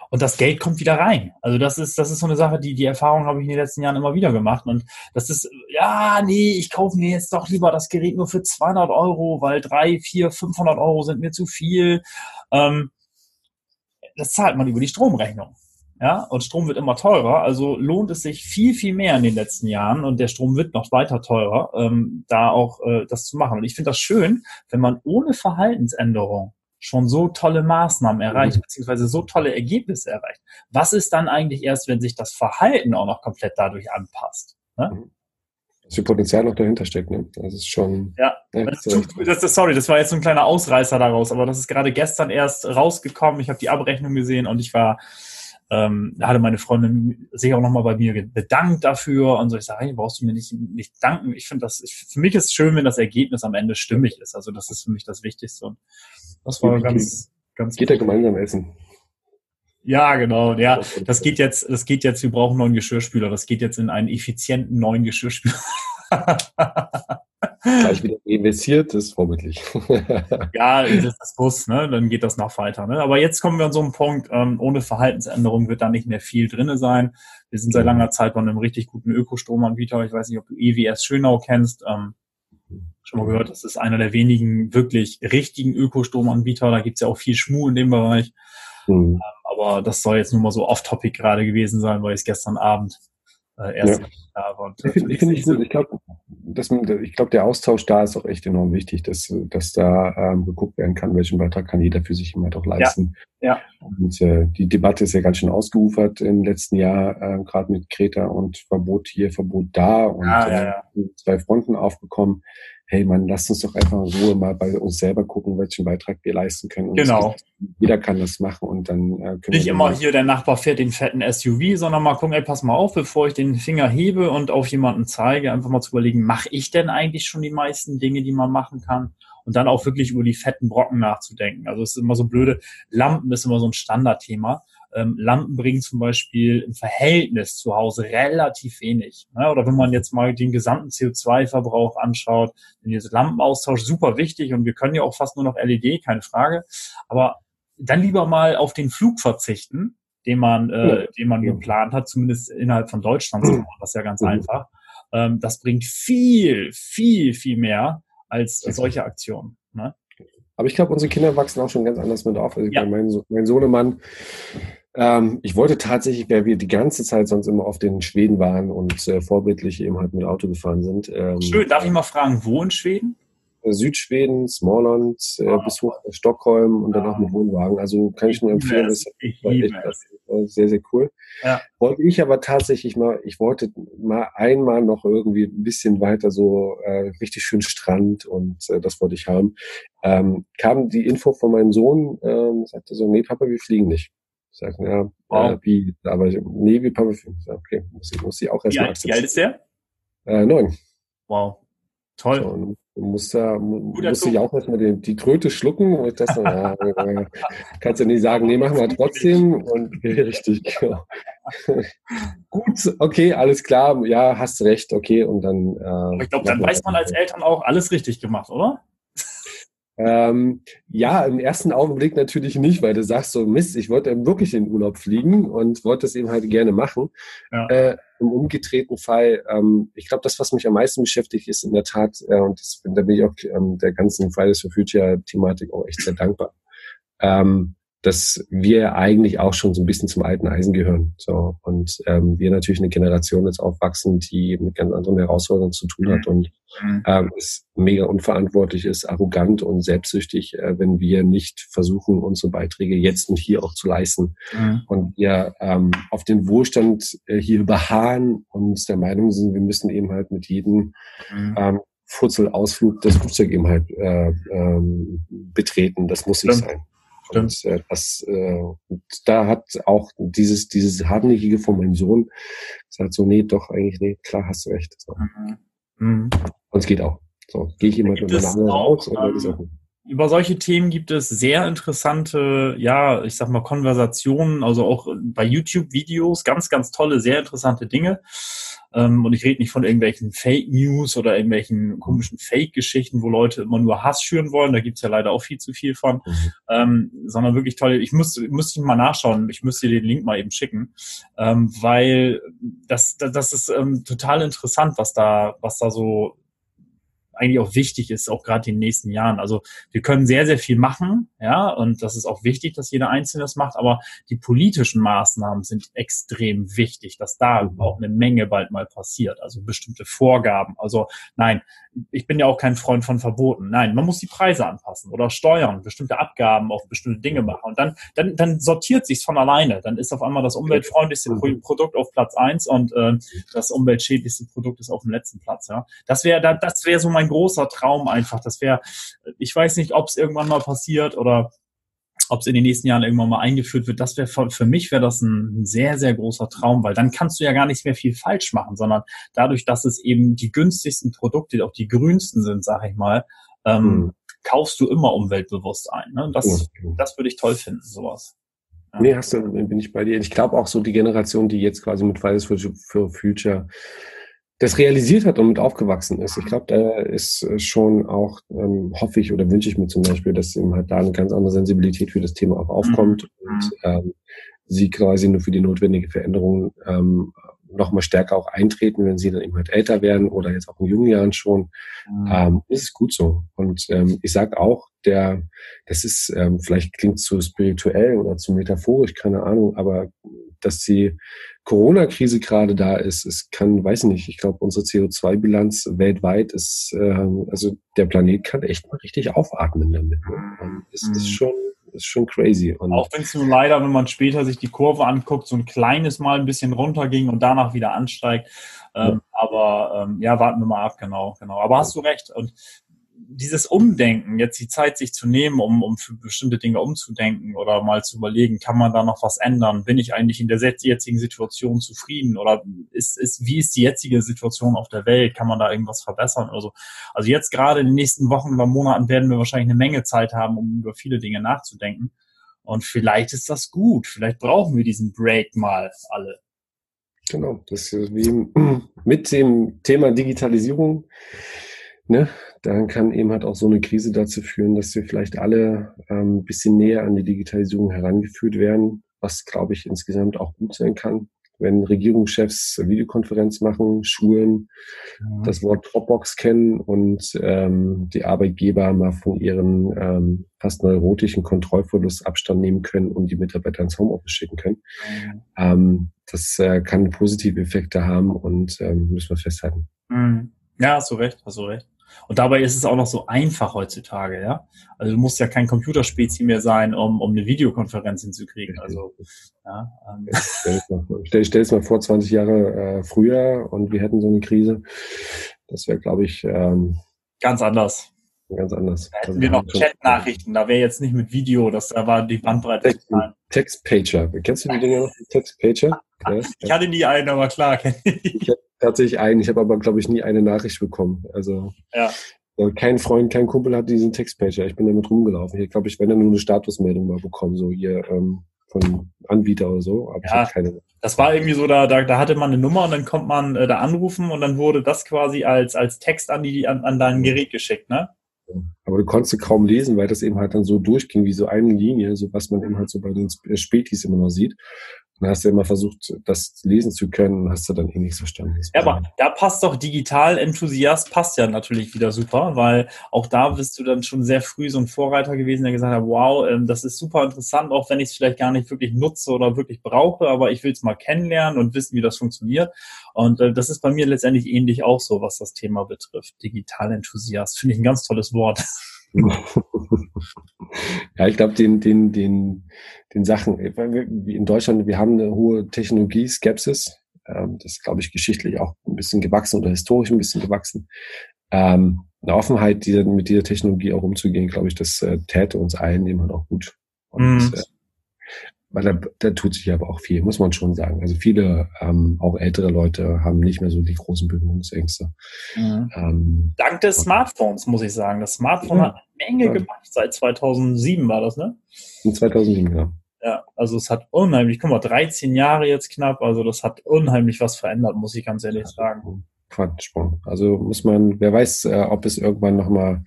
und das Geld kommt wieder rein. Also das ist, das ist so eine Sache, die, die Erfahrung habe ich in den letzten Jahren immer wieder gemacht. Und das ist, ja, nee, ich kaufe mir jetzt doch lieber das Gerät nur für 200 Euro, weil drei, vier, 500 Euro sind mir zu viel. Ähm, das zahlt man über die Stromrechnung. ja, und Strom wird immer teurer, also lohnt es sich viel, viel mehr in den letzten Jahren und der Strom wird noch weiter teurer, ähm, da auch äh, das zu machen. Und ich finde das schön, wenn man ohne Verhaltensänderung schon so tolle Maßnahmen erreicht, mhm. beziehungsweise so tolle Ergebnisse erreicht. Was ist dann eigentlich erst, wenn sich das Verhalten auch noch komplett dadurch anpasst? Ne? Mhm. Dass viel Potenzial noch dahinter steckt, ne? Das ist schon. Ja, das, das, sorry, das war jetzt so ein kleiner Ausreißer daraus, aber das ist gerade gestern erst rausgekommen. Ich habe die Abrechnung gesehen und ich war ähm, hatte meine Freundin sich auch nochmal bei mir bedankt dafür und so. Ich sage, hey, brauchst du mir nicht, nicht danken. Ich finde das, ich, für mich ist es schön, wenn das Ergebnis am Ende stimmig ist. Also das ist für mich das Wichtigste. Und das war ganz, ganz. Geht ja gemeinsam essen. Ja, genau. Ja, das geht jetzt, das geht jetzt, wir brauchen neuen Geschirrspüler. Das geht jetzt in einen effizienten neuen Geschirrspüler. Gleich wieder investiert, das ist vorbildlich. ja, das ist muss, ne? dann geht das noch weiter. Ne? Aber jetzt kommen wir an so einen Punkt, ähm, ohne Verhaltensänderung wird da nicht mehr viel drinne sein. Wir sind seit mhm. langer Zeit bei einem richtig guten Ökostromanbieter. Ich weiß nicht, ob du EWS Schönau kennst. Ähm, schon mal gehört, das ist einer der wenigen wirklich richtigen Ökostromanbieter. Da gibt's ja auch viel Schmu in dem Bereich. Mhm. Ähm, aber das soll jetzt nur mal so off-topic gerade gewesen sein, weil ich es gestern Abend äh, erst ja. da war. Ich finde find ich gut. Ich glaube, ich glaube, der Austausch da ist auch echt enorm wichtig, dass, dass da ähm, geguckt werden kann, welchen Beitrag kann jeder für sich immer doch leisten. Ja. ja. Und äh, die Debatte ist ja ganz schön ausgeufert im letzten Jahr, äh, gerade mit Kreta und Verbot hier, Verbot da und ja, ja, ja. Zwei Fronten aufbekommen hey man, lasst uns doch einfach in Ruhe mal bei uns selber gucken, welchen Beitrag wir leisten können. Und genau. jeder kann das machen und dann äh, können Nicht immer hier der Nachbar fährt den fetten SUV, sondern mal gucken, ey, pass mal auf, bevor ich den Finger hebe und auf jemanden zeige, einfach mal zu überlegen, mache ich denn eigentlich schon die meisten Dinge, die man machen kann? Und dann auch wirklich über die fetten Brocken nachzudenken. Also es ist immer so blöde, Lampen ist immer so ein Standardthema ähm, Lampen bringen zum Beispiel im Verhältnis zu Hause relativ wenig. Ne? Oder wenn man jetzt mal den gesamten CO2-Verbrauch anschaut, dann ist Lampenaustausch super wichtig und wir können ja auch fast nur noch LED, keine Frage. Aber dann lieber mal auf den Flug verzichten, den man, äh, den man geplant hat, zumindest innerhalb von Deutschland, so das ist ja ganz einfach. Ähm, das bringt viel, viel, viel mehr als solche Aktionen. Ne? Aber ich glaube, unsere Kinder wachsen auch schon ganz anders mit auf. Also ja. mein, mein Sohnemann, ähm, ich wollte tatsächlich, weil wir die ganze Zeit sonst immer auf den Schweden waren und äh, vorbildlich eben halt mit Auto gefahren sind. Ähm, Schön, darf ich mal fragen, wo in Schweden? Südschweden, Smallland, äh, ah. bis hoch nach Stockholm und dann auch mit Wohnwagen. Also kann ich nur empfehlen, das war echt sehr, sehr cool. Ja. Wollte ich aber tatsächlich mal, ich wollte mal einmal noch irgendwie ein bisschen weiter so äh, richtig schön Strand und äh, das wollte ich haben. Ähm, kam die Info von meinem Sohn, ähm, sagte so, nee Papa, wir fliegen nicht. Sagten, ja, wow. äh, wie, aber nee, wie Papa, okay, muss ich, muss ich auch erstmal akzeptieren. Wie alt ist der? Äh, neun. Wow. Toll. So, Du musst ja, musst dich auch erstmal die, die Tröte schlucken und das dann, ja, äh, kannst du nicht sagen, nee, machen wir trotzdem und richtig, genau. Gut, okay, alles klar, ja, hast recht, okay, und dann. Äh, ich glaube, dann weiß man als Eltern auch alles richtig gemacht, oder? Ähm, ja, im ersten Augenblick natürlich nicht, weil du sagst so, Mist, ich wollte wirklich in den Urlaub fliegen und wollte es eben halt gerne machen. Ja. Äh, Im umgedrehten Fall, ähm, ich glaube, das, was mich am meisten beschäftigt, ist in der Tat, äh, und das, da bin ich auch ähm, der ganzen Fridays for Future-Thematik auch echt sehr dankbar. Ähm, dass wir eigentlich auch schon so ein bisschen zum alten Eisen gehören. So und ähm, wir natürlich eine Generation jetzt aufwachsen, die mit ganz anderen Herausforderungen zu tun hat mhm. und mhm. ähm, es mega unverantwortlich ist, arrogant und selbstsüchtig, äh, wenn wir nicht versuchen, unsere Beiträge jetzt und hier auch zu leisten mhm. und wir ähm, auf den Wohlstand äh, hier beharren und der Meinung sind, wir müssen eben halt mit jedem mhm. ähm, Furzelausflug das Flugzeug eben halt äh, ähm, betreten. Das muss nicht sein. Und äh, das, äh, und da hat auch dieses, dieses hartnäckige von meinem Sohn gesagt, so, nee, doch, eigentlich, nee, klar, hast du recht. So. Mhm. Mhm. Und es geht auch. So, gehe ich immer mit meiner raus und dann ist auch gut über solche Themen gibt es sehr interessante, ja, ich sag mal, Konversationen, also auch bei YouTube-Videos, ganz, ganz tolle, sehr interessante Dinge. Ähm, und ich rede nicht von irgendwelchen Fake News oder irgendwelchen komischen Fake-Geschichten, wo Leute immer nur Hass schüren wollen. Da gibt's ja leider auch viel zu viel von. Mhm. Ähm, sondern wirklich tolle. Ich muss, müsste mal nachschauen. Ich müsste dir den Link mal eben schicken. Ähm, weil das, das ist ähm, total interessant, was da, was da so eigentlich auch wichtig ist, auch gerade in den nächsten Jahren. Also wir können sehr, sehr viel machen, ja, und das ist auch wichtig, dass jeder Einzelne das macht, aber die politischen Maßnahmen sind extrem wichtig, dass da auch eine Menge bald mal passiert. Also bestimmte Vorgaben. Also nein, ich bin ja auch kein Freund von Verboten. Nein, man muss die Preise anpassen oder steuern, bestimmte Abgaben auf bestimmte Dinge machen. Und dann, dann, dann sortiert sich's von alleine. Dann ist auf einmal das umweltfreundlichste Produkt auf Platz eins und äh, das umweltschädlichste Produkt ist auf dem letzten Platz. Ja, das wäre, das wäre so mein großer Traum einfach. Das wäre, ich weiß nicht, ob es irgendwann mal passiert oder ob es in den nächsten Jahren irgendwann mal eingeführt wird, das wäre für mich wäre das ein, sehr, sehr großer Traum, weil dann kannst du ja gar nicht mehr viel falsch machen, sondern dadurch, dass es eben die günstigsten Produkte, auch die grünsten sind, sag ich mal, ähm, mhm. kaufst du immer umweltbewusst ein. Ne? Das, ja. das würde ich toll finden, sowas. Ja. Nee, hast du, bin ich bei dir. Ich glaube auch so die Generation, die jetzt quasi mit Fridays for Future das realisiert hat und mit aufgewachsen ist. Ich glaube, da ist äh, schon auch, ähm, hoffe ich oder wünsche ich mir zum Beispiel, dass eben halt da eine ganz andere Sensibilität für das Thema auch aufkommt mhm. und ähm, sie quasi nur für die notwendige Veränderung ähm, noch mal stärker auch eintreten, wenn sie dann eben halt älter werden oder jetzt auch in jungen Jahren schon. Mhm. Ähm, ist es gut so. Und ähm, ich sage auch, der, das ist, ähm, vielleicht klingt zu spirituell oder zu metaphorisch, keine Ahnung, aber dass die Corona-Krise gerade da ist, es kann, weiß ich nicht, ich glaube, unsere CO2-Bilanz weltweit ist, ähm, also der Planet kann echt mal richtig aufatmen damit. Ne? Es mhm. ist schon ist schon crazy. Und auch wenn es nur leider, wenn man später sich die Kurve anguckt, so ein kleines Mal ein bisschen runterging und danach wieder ansteigt. Ähm, ja. Aber ähm, ja, warten wir mal ab, genau, genau. Aber hast du recht. Und dieses Umdenken, jetzt die Zeit sich zu nehmen, um, um für bestimmte Dinge umzudenken oder mal zu überlegen, kann man da noch was ändern? Bin ich eigentlich in der jetzigen Situation zufrieden oder ist, ist, wie ist die jetzige Situation auf der Welt? Kann man da irgendwas verbessern oder so? Also jetzt gerade in den nächsten Wochen oder Monaten werden wir wahrscheinlich eine Menge Zeit haben, um über viele Dinge nachzudenken. Und vielleicht ist das gut. Vielleicht brauchen wir diesen Break mal alle. Genau, das ist wie mit dem Thema Digitalisierung ne, dann kann eben halt auch so eine Krise dazu führen, dass wir vielleicht alle ähm, ein bisschen näher an die Digitalisierung herangeführt werden, was, glaube ich, insgesamt auch gut sein kann. Wenn Regierungschefs Videokonferenz machen, Schulen ja. das Wort Dropbox kennen und ähm, die Arbeitgeber mal von ihren ähm, fast neurotischen Kontrollverlust Abstand nehmen können und die Mitarbeiter ins Homeoffice schicken können. Ja. Ähm, das äh, kann positive Effekte haben und ähm, müssen wir festhalten. Mhm. Ja, hast du recht, hast du recht. Und dabei ist es auch noch so einfach heutzutage, ja. Also du musst ja kein Computerspezi mehr sein, um, um eine Videokonferenz hinzukriegen. Also, ja. Ähm. Stell, stell es mal vor, 20 Jahre äh, früher und wir hätten so eine Krise. Das wäre, glaube ich, ähm, ganz anders. Ganz anders. Da hätten wir noch Chat-Nachrichten, da wäre jetzt nicht mit Video, das da war die Bandbreite. Text, Textpager. Kennst du die Dinger noch? Textpager? Ja. Ich hatte nie einen, aber klar kenne ich. ich tatsächlich einen. Ich habe aber, glaube ich, nie eine Nachricht bekommen. Also ja. kein Freund, kein Kumpel hat diesen Textpager. Ich bin damit rumgelaufen. Ich glaube, ich werde nur eine Statusmeldung mal bekommen, so hier ähm, von Anbieter oder so. Aber ja, keine. Das war irgendwie so, da, da, da hatte man eine Nummer und dann kommt man äh, da anrufen und dann wurde das quasi als, als Text an, die, an, an dein Gerät geschickt, ne? Aber du konntest kaum lesen, weil das eben halt dann so durchging wie so eine Linie, so was man eben halt so bei den Spätis immer noch sieht. Dann hast du immer versucht, das lesen zu können hast du dann eh nichts verstanden. Ja, aber da passt doch Digital-Enthusiast, passt ja natürlich wieder super, weil auch da bist du dann schon sehr früh so ein Vorreiter gewesen, der gesagt hat, wow, ähm, das ist super interessant, auch wenn ich es vielleicht gar nicht wirklich nutze oder wirklich brauche, aber ich will es mal kennenlernen und wissen, wie das funktioniert. Und äh, das ist bei mir letztendlich ähnlich auch so, was das Thema betrifft. Digital-Enthusiast, finde ich ein ganz tolles Wort. ja, ich glaube, den, den, den, den Sachen, in Deutschland, wir haben eine hohe Technologie-Skepsis. Ähm, das ist, glaube ich, geschichtlich auch ein bisschen gewachsen oder historisch ein bisschen gewachsen. Ähm, eine Offenheit, die, mit dieser Technologie auch umzugehen, glaube ich, das äh, täte uns allen immer auch gut. Und, mm. äh, da, da tut sich aber auch viel, muss man schon sagen. Also viele, ähm, auch ältere Leute, haben nicht mehr so die großen Berührungsängste. Mhm. Ähm, Dank des Smartphones, muss ich sagen. Das Smartphone ja, hat eine Menge ja. gemacht. Seit 2007 war das, ne? In 2007, ja. Ja, also es hat unheimlich, guck mal, 13 Jahre jetzt knapp, also das hat unheimlich was verändert, muss ich ganz ehrlich sagen. Quantensprung. Also muss man, wer weiß, äh, ob es irgendwann nochmal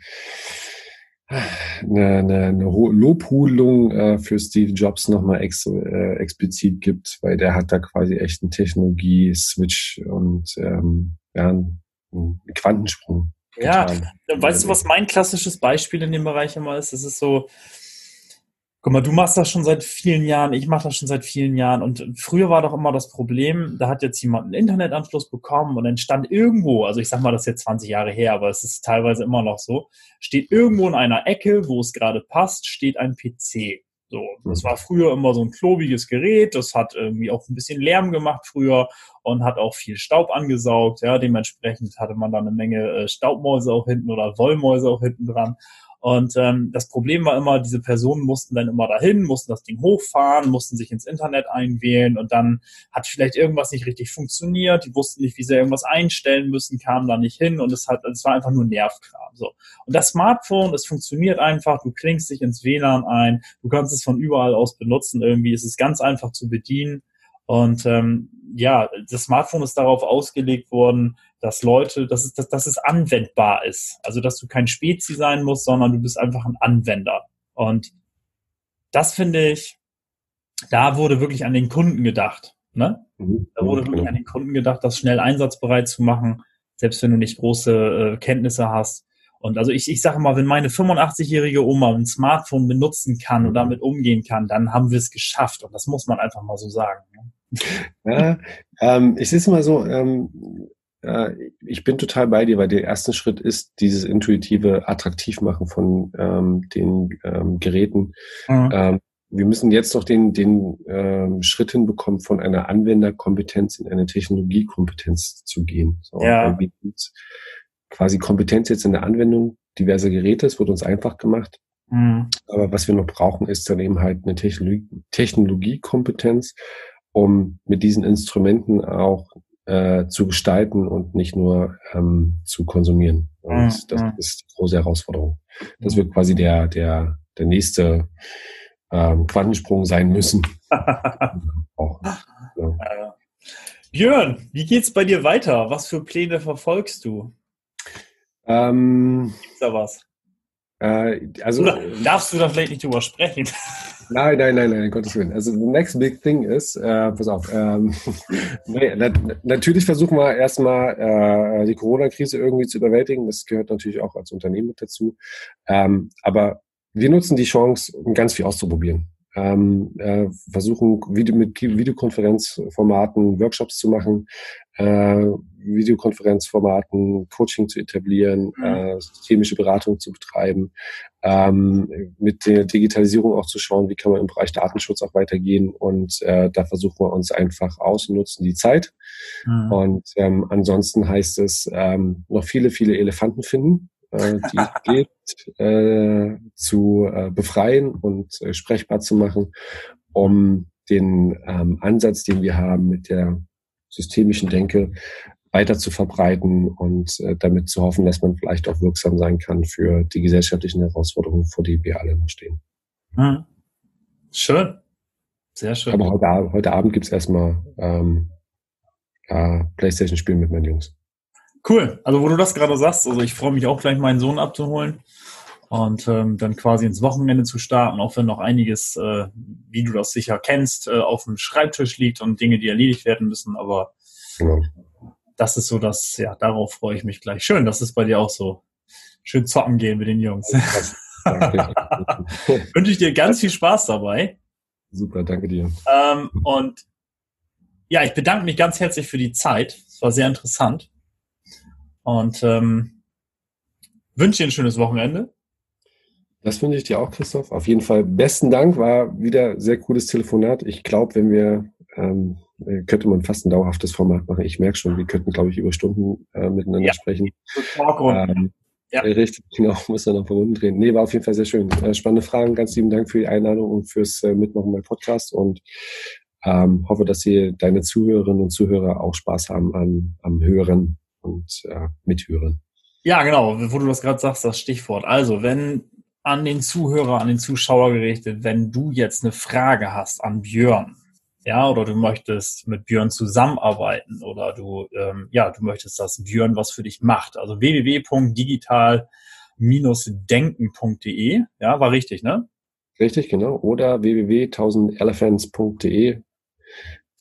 eine, eine, eine Lobhudelung äh, für Steve Jobs nochmal ex, äh, explizit gibt, weil der hat da quasi echt einen Technologie-Switch und ähm, ja, einen, Quantensprung Ja, weißt du, was mein klassisches Beispiel in dem Bereich immer ist? Es ist so, Guck mal, du machst das schon seit vielen Jahren, ich mache das schon seit vielen Jahren. Und früher war doch immer das Problem, da hat jetzt jemand einen Internetanschluss bekommen und dann stand irgendwo, also ich sag mal, das ist jetzt 20 Jahre her, aber es ist teilweise immer noch so, steht irgendwo in einer Ecke, wo es gerade passt, steht ein PC. So, das war früher immer so ein klobiges Gerät, das hat irgendwie auch ein bisschen Lärm gemacht früher und hat auch viel Staub angesaugt, ja, dementsprechend hatte man da eine Menge äh, Staubmäuse auch hinten oder Wollmäuse auch hinten dran und ähm, das Problem war immer, diese Personen mussten dann immer dahin, mussten das Ding hochfahren, mussten sich ins Internet einwählen und dann hat vielleicht irgendwas nicht richtig funktioniert, die wussten nicht, wie sie irgendwas einstellen müssen, kamen da nicht hin und es hat, es war einfach nur Nervkram. So. Und das Smartphone, es funktioniert einfach, du klingst dich ins WLAN ein, du kannst es von überall aus benutzen irgendwie, es ist ganz einfach zu bedienen. Und ähm, ja, das Smartphone ist darauf ausgelegt worden, dass Leute, dass es, dass, dass es anwendbar ist. Also dass du kein Spezi sein musst, sondern du bist einfach ein Anwender. Und das finde ich, da wurde wirklich an den Kunden gedacht. Ne? Mhm. Da wurde wirklich an den Kunden gedacht, das schnell einsatzbereit zu machen, selbst wenn du nicht große äh, Kenntnisse hast. Und also ich, ich sage mal, wenn meine 85-jährige Oma ein Smartphone benutzen kann und damit umgehen kann, dann haben wir es geschafft. Und das muss man einfach mal so sagen. Ne? Ja, ähm, ich sehe es mal so, ähm, äh, ich bin total bei dir, weil der erste Schritt ist dieses intuitive Attraktivmachen von ähm, den ähm, Geräten. Mhm. Ähm, wir müssen jetzt noch den, den ähm, Schritt hinbekommen, von einer Anwenderkompetenz in eine Technologiekompetenz zu gehen. So, ja. Quasi Kompetenz jetzt in der Anwendung diverser Geräte, es wird uns einfach gemacht. Mhm. Aber was wir noch brauchen, ist dann eben halt eine Technologie, Technologiekompetenz, um mit diesen Instrumenten auch äh, zu gestalten und nicht nur ähm, zu konsumieren. Und mhm. das ist die große Herausforderung. Das wird quasi der, der, der nächste ähm, Quantensprung sein müssen. Auch, ja. Björn, wie geht's bei dir weiter? Was für Pläne verfolgst du? Ähm, Gibt's da was? Äh, also, Oder darfst du da vielleicht nicht drüber sprechen? Nein, nein, nein, nein, Gottes Willen. Also the next big thing ist, äh, pass auf, ähm, nee, na, natürlich versuchen wir erstmal äh, die Corona-Krise irgendwie zu überwältigen. Das gehört natürlich auch als Unternehmen mit dazu. Ähm, aber wir nutzen die Chance, um ganz viel auszuprobieren ähm, äh, versuchen Video, mit Videokonferenzformaten Workshops zu machen, äh, Videokonferenzformaten Coaching zu etablieren, mhm. äh, systemische Beratung zu betreiben, ähm, mit der Digitalisierung auch zu schauen, wie kann man im Bereich Datenschutz auch weitergehen und äh, da versuchen wir uns einfach aus und nutzen die Zeit. Mhm. Und ähm, ansonsten heißt es ähm, noch viele, viele Elefanten finden äh, die es gibt, äh, zu äh, befreien und äh, sprechbar zu machen, um den ähm, Ansatz, den wir haben mit der systemischen Denke, weiter zu verbreiten und äh, damit zu hoffen, dass man vielleicht auch wirksam sein kann für die gesellschaftlichen Herausforderungen, vor denen wir alle noch stehen. Hm. Schön. Sehr schön. Aber heute, heute Abend gibt's erstmal ähm, äh, Playstation-Spielen mit meinen Jungs. Cool. Also wo du das gerade sagst, also ich freue mich auch gleich meinen Sohn abzuholen und ähm, dann quasi ins Wochenende zu starten, auch wenn noch einiges, äh, wie du das sicher kennst, äh, auf dem Schreibtisch liegt und Dinge, die erledigt werden müssen. Aber genau. das ist so, dass ja darauf freue ich mich gleich. Schön, dass es bei dir auch so schön zocken gehen mit den Jungs. Wünsche ich dir ganz viel Spaß dabei. Super, danke dir. Ähm, und ja, ich bedanke mich ganz herzlich für die Zeit. Es war sehr interessant. Und ähm, wünsche dir ein schönes Wochenende. Das wünsche ich dir auch, Christoph. Auf jeden Fall besten Dank. War wieder sehr cooles Telefonat. Ich glaube, wenn wir, ähm, äh, könnte man fast ein dauerhaftes Format machen. Ich merke schon, wir könnten, glaube ich, über Stunden äh, miteinander ja. sprechen. Ähm, ja. Richtig, genau, muss dann noch Runden drehen. Nee, war auf jeden Fall sehr schön. Äh, spannende Fragen. Ganz lieben Dank für die Einladung und fürs äh, Mitmachen beim Podcast und ähm, hoffe, dass ihr deine Zuhörerinnen und Zuhörer auch Spaß haben an, am Hören und äh, mithören. Ja, genau, wo du das gerade sagst, das Stichwort. Also, wenn an den Zuhörer, an den Zuschauer gerichtet, wenn du jetzt eine Frage hast an Björn, ja, oder du möchtest mit Björn zusammenarbeiten oder du, ähm, ja, du möchtest, dass Björn was für dich macht. Also www.digital-denken.de, ja, war richtig, ne? Richtig, genau. Oder www.1000elephants.de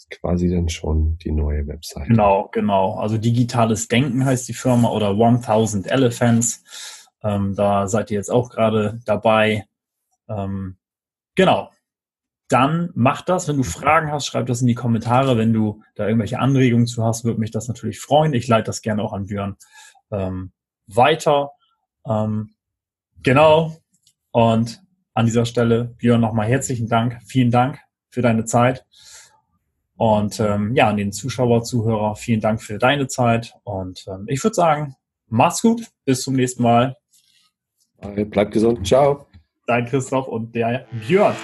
quasi dann schon die neue Website. Genau, genau. Also digitales Denken heißt die Firma oder 1000 Elephants. Ähm, da seid ihr jetzt auch gerade dabei. Ähm, genau. Dann mach das. Wenn du Fragen hast, schreib das in die Kommentare. Wenn du da irgendwelche Anregungen zu hast, würde mich das natürlich freuen. Ich leite das gerne auch an Björn ähm, weiter. Ähm, genau. Und an dieser Stelle, Björn, nochmal herzlichen Dank. Vielen Dank für deine Zeit. Und ähm, ja, an den Zuschauer, Zuhörer, vielen Dank für deine Zeit. Und ähm, ich würde sagen, mach's gut. Bis zum nächsten Mal. Bleib gesund. Ciao. Dein Christoph und der Björn.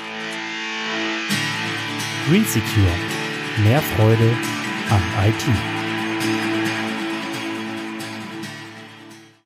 Green Secure. Mehr Freude am IT.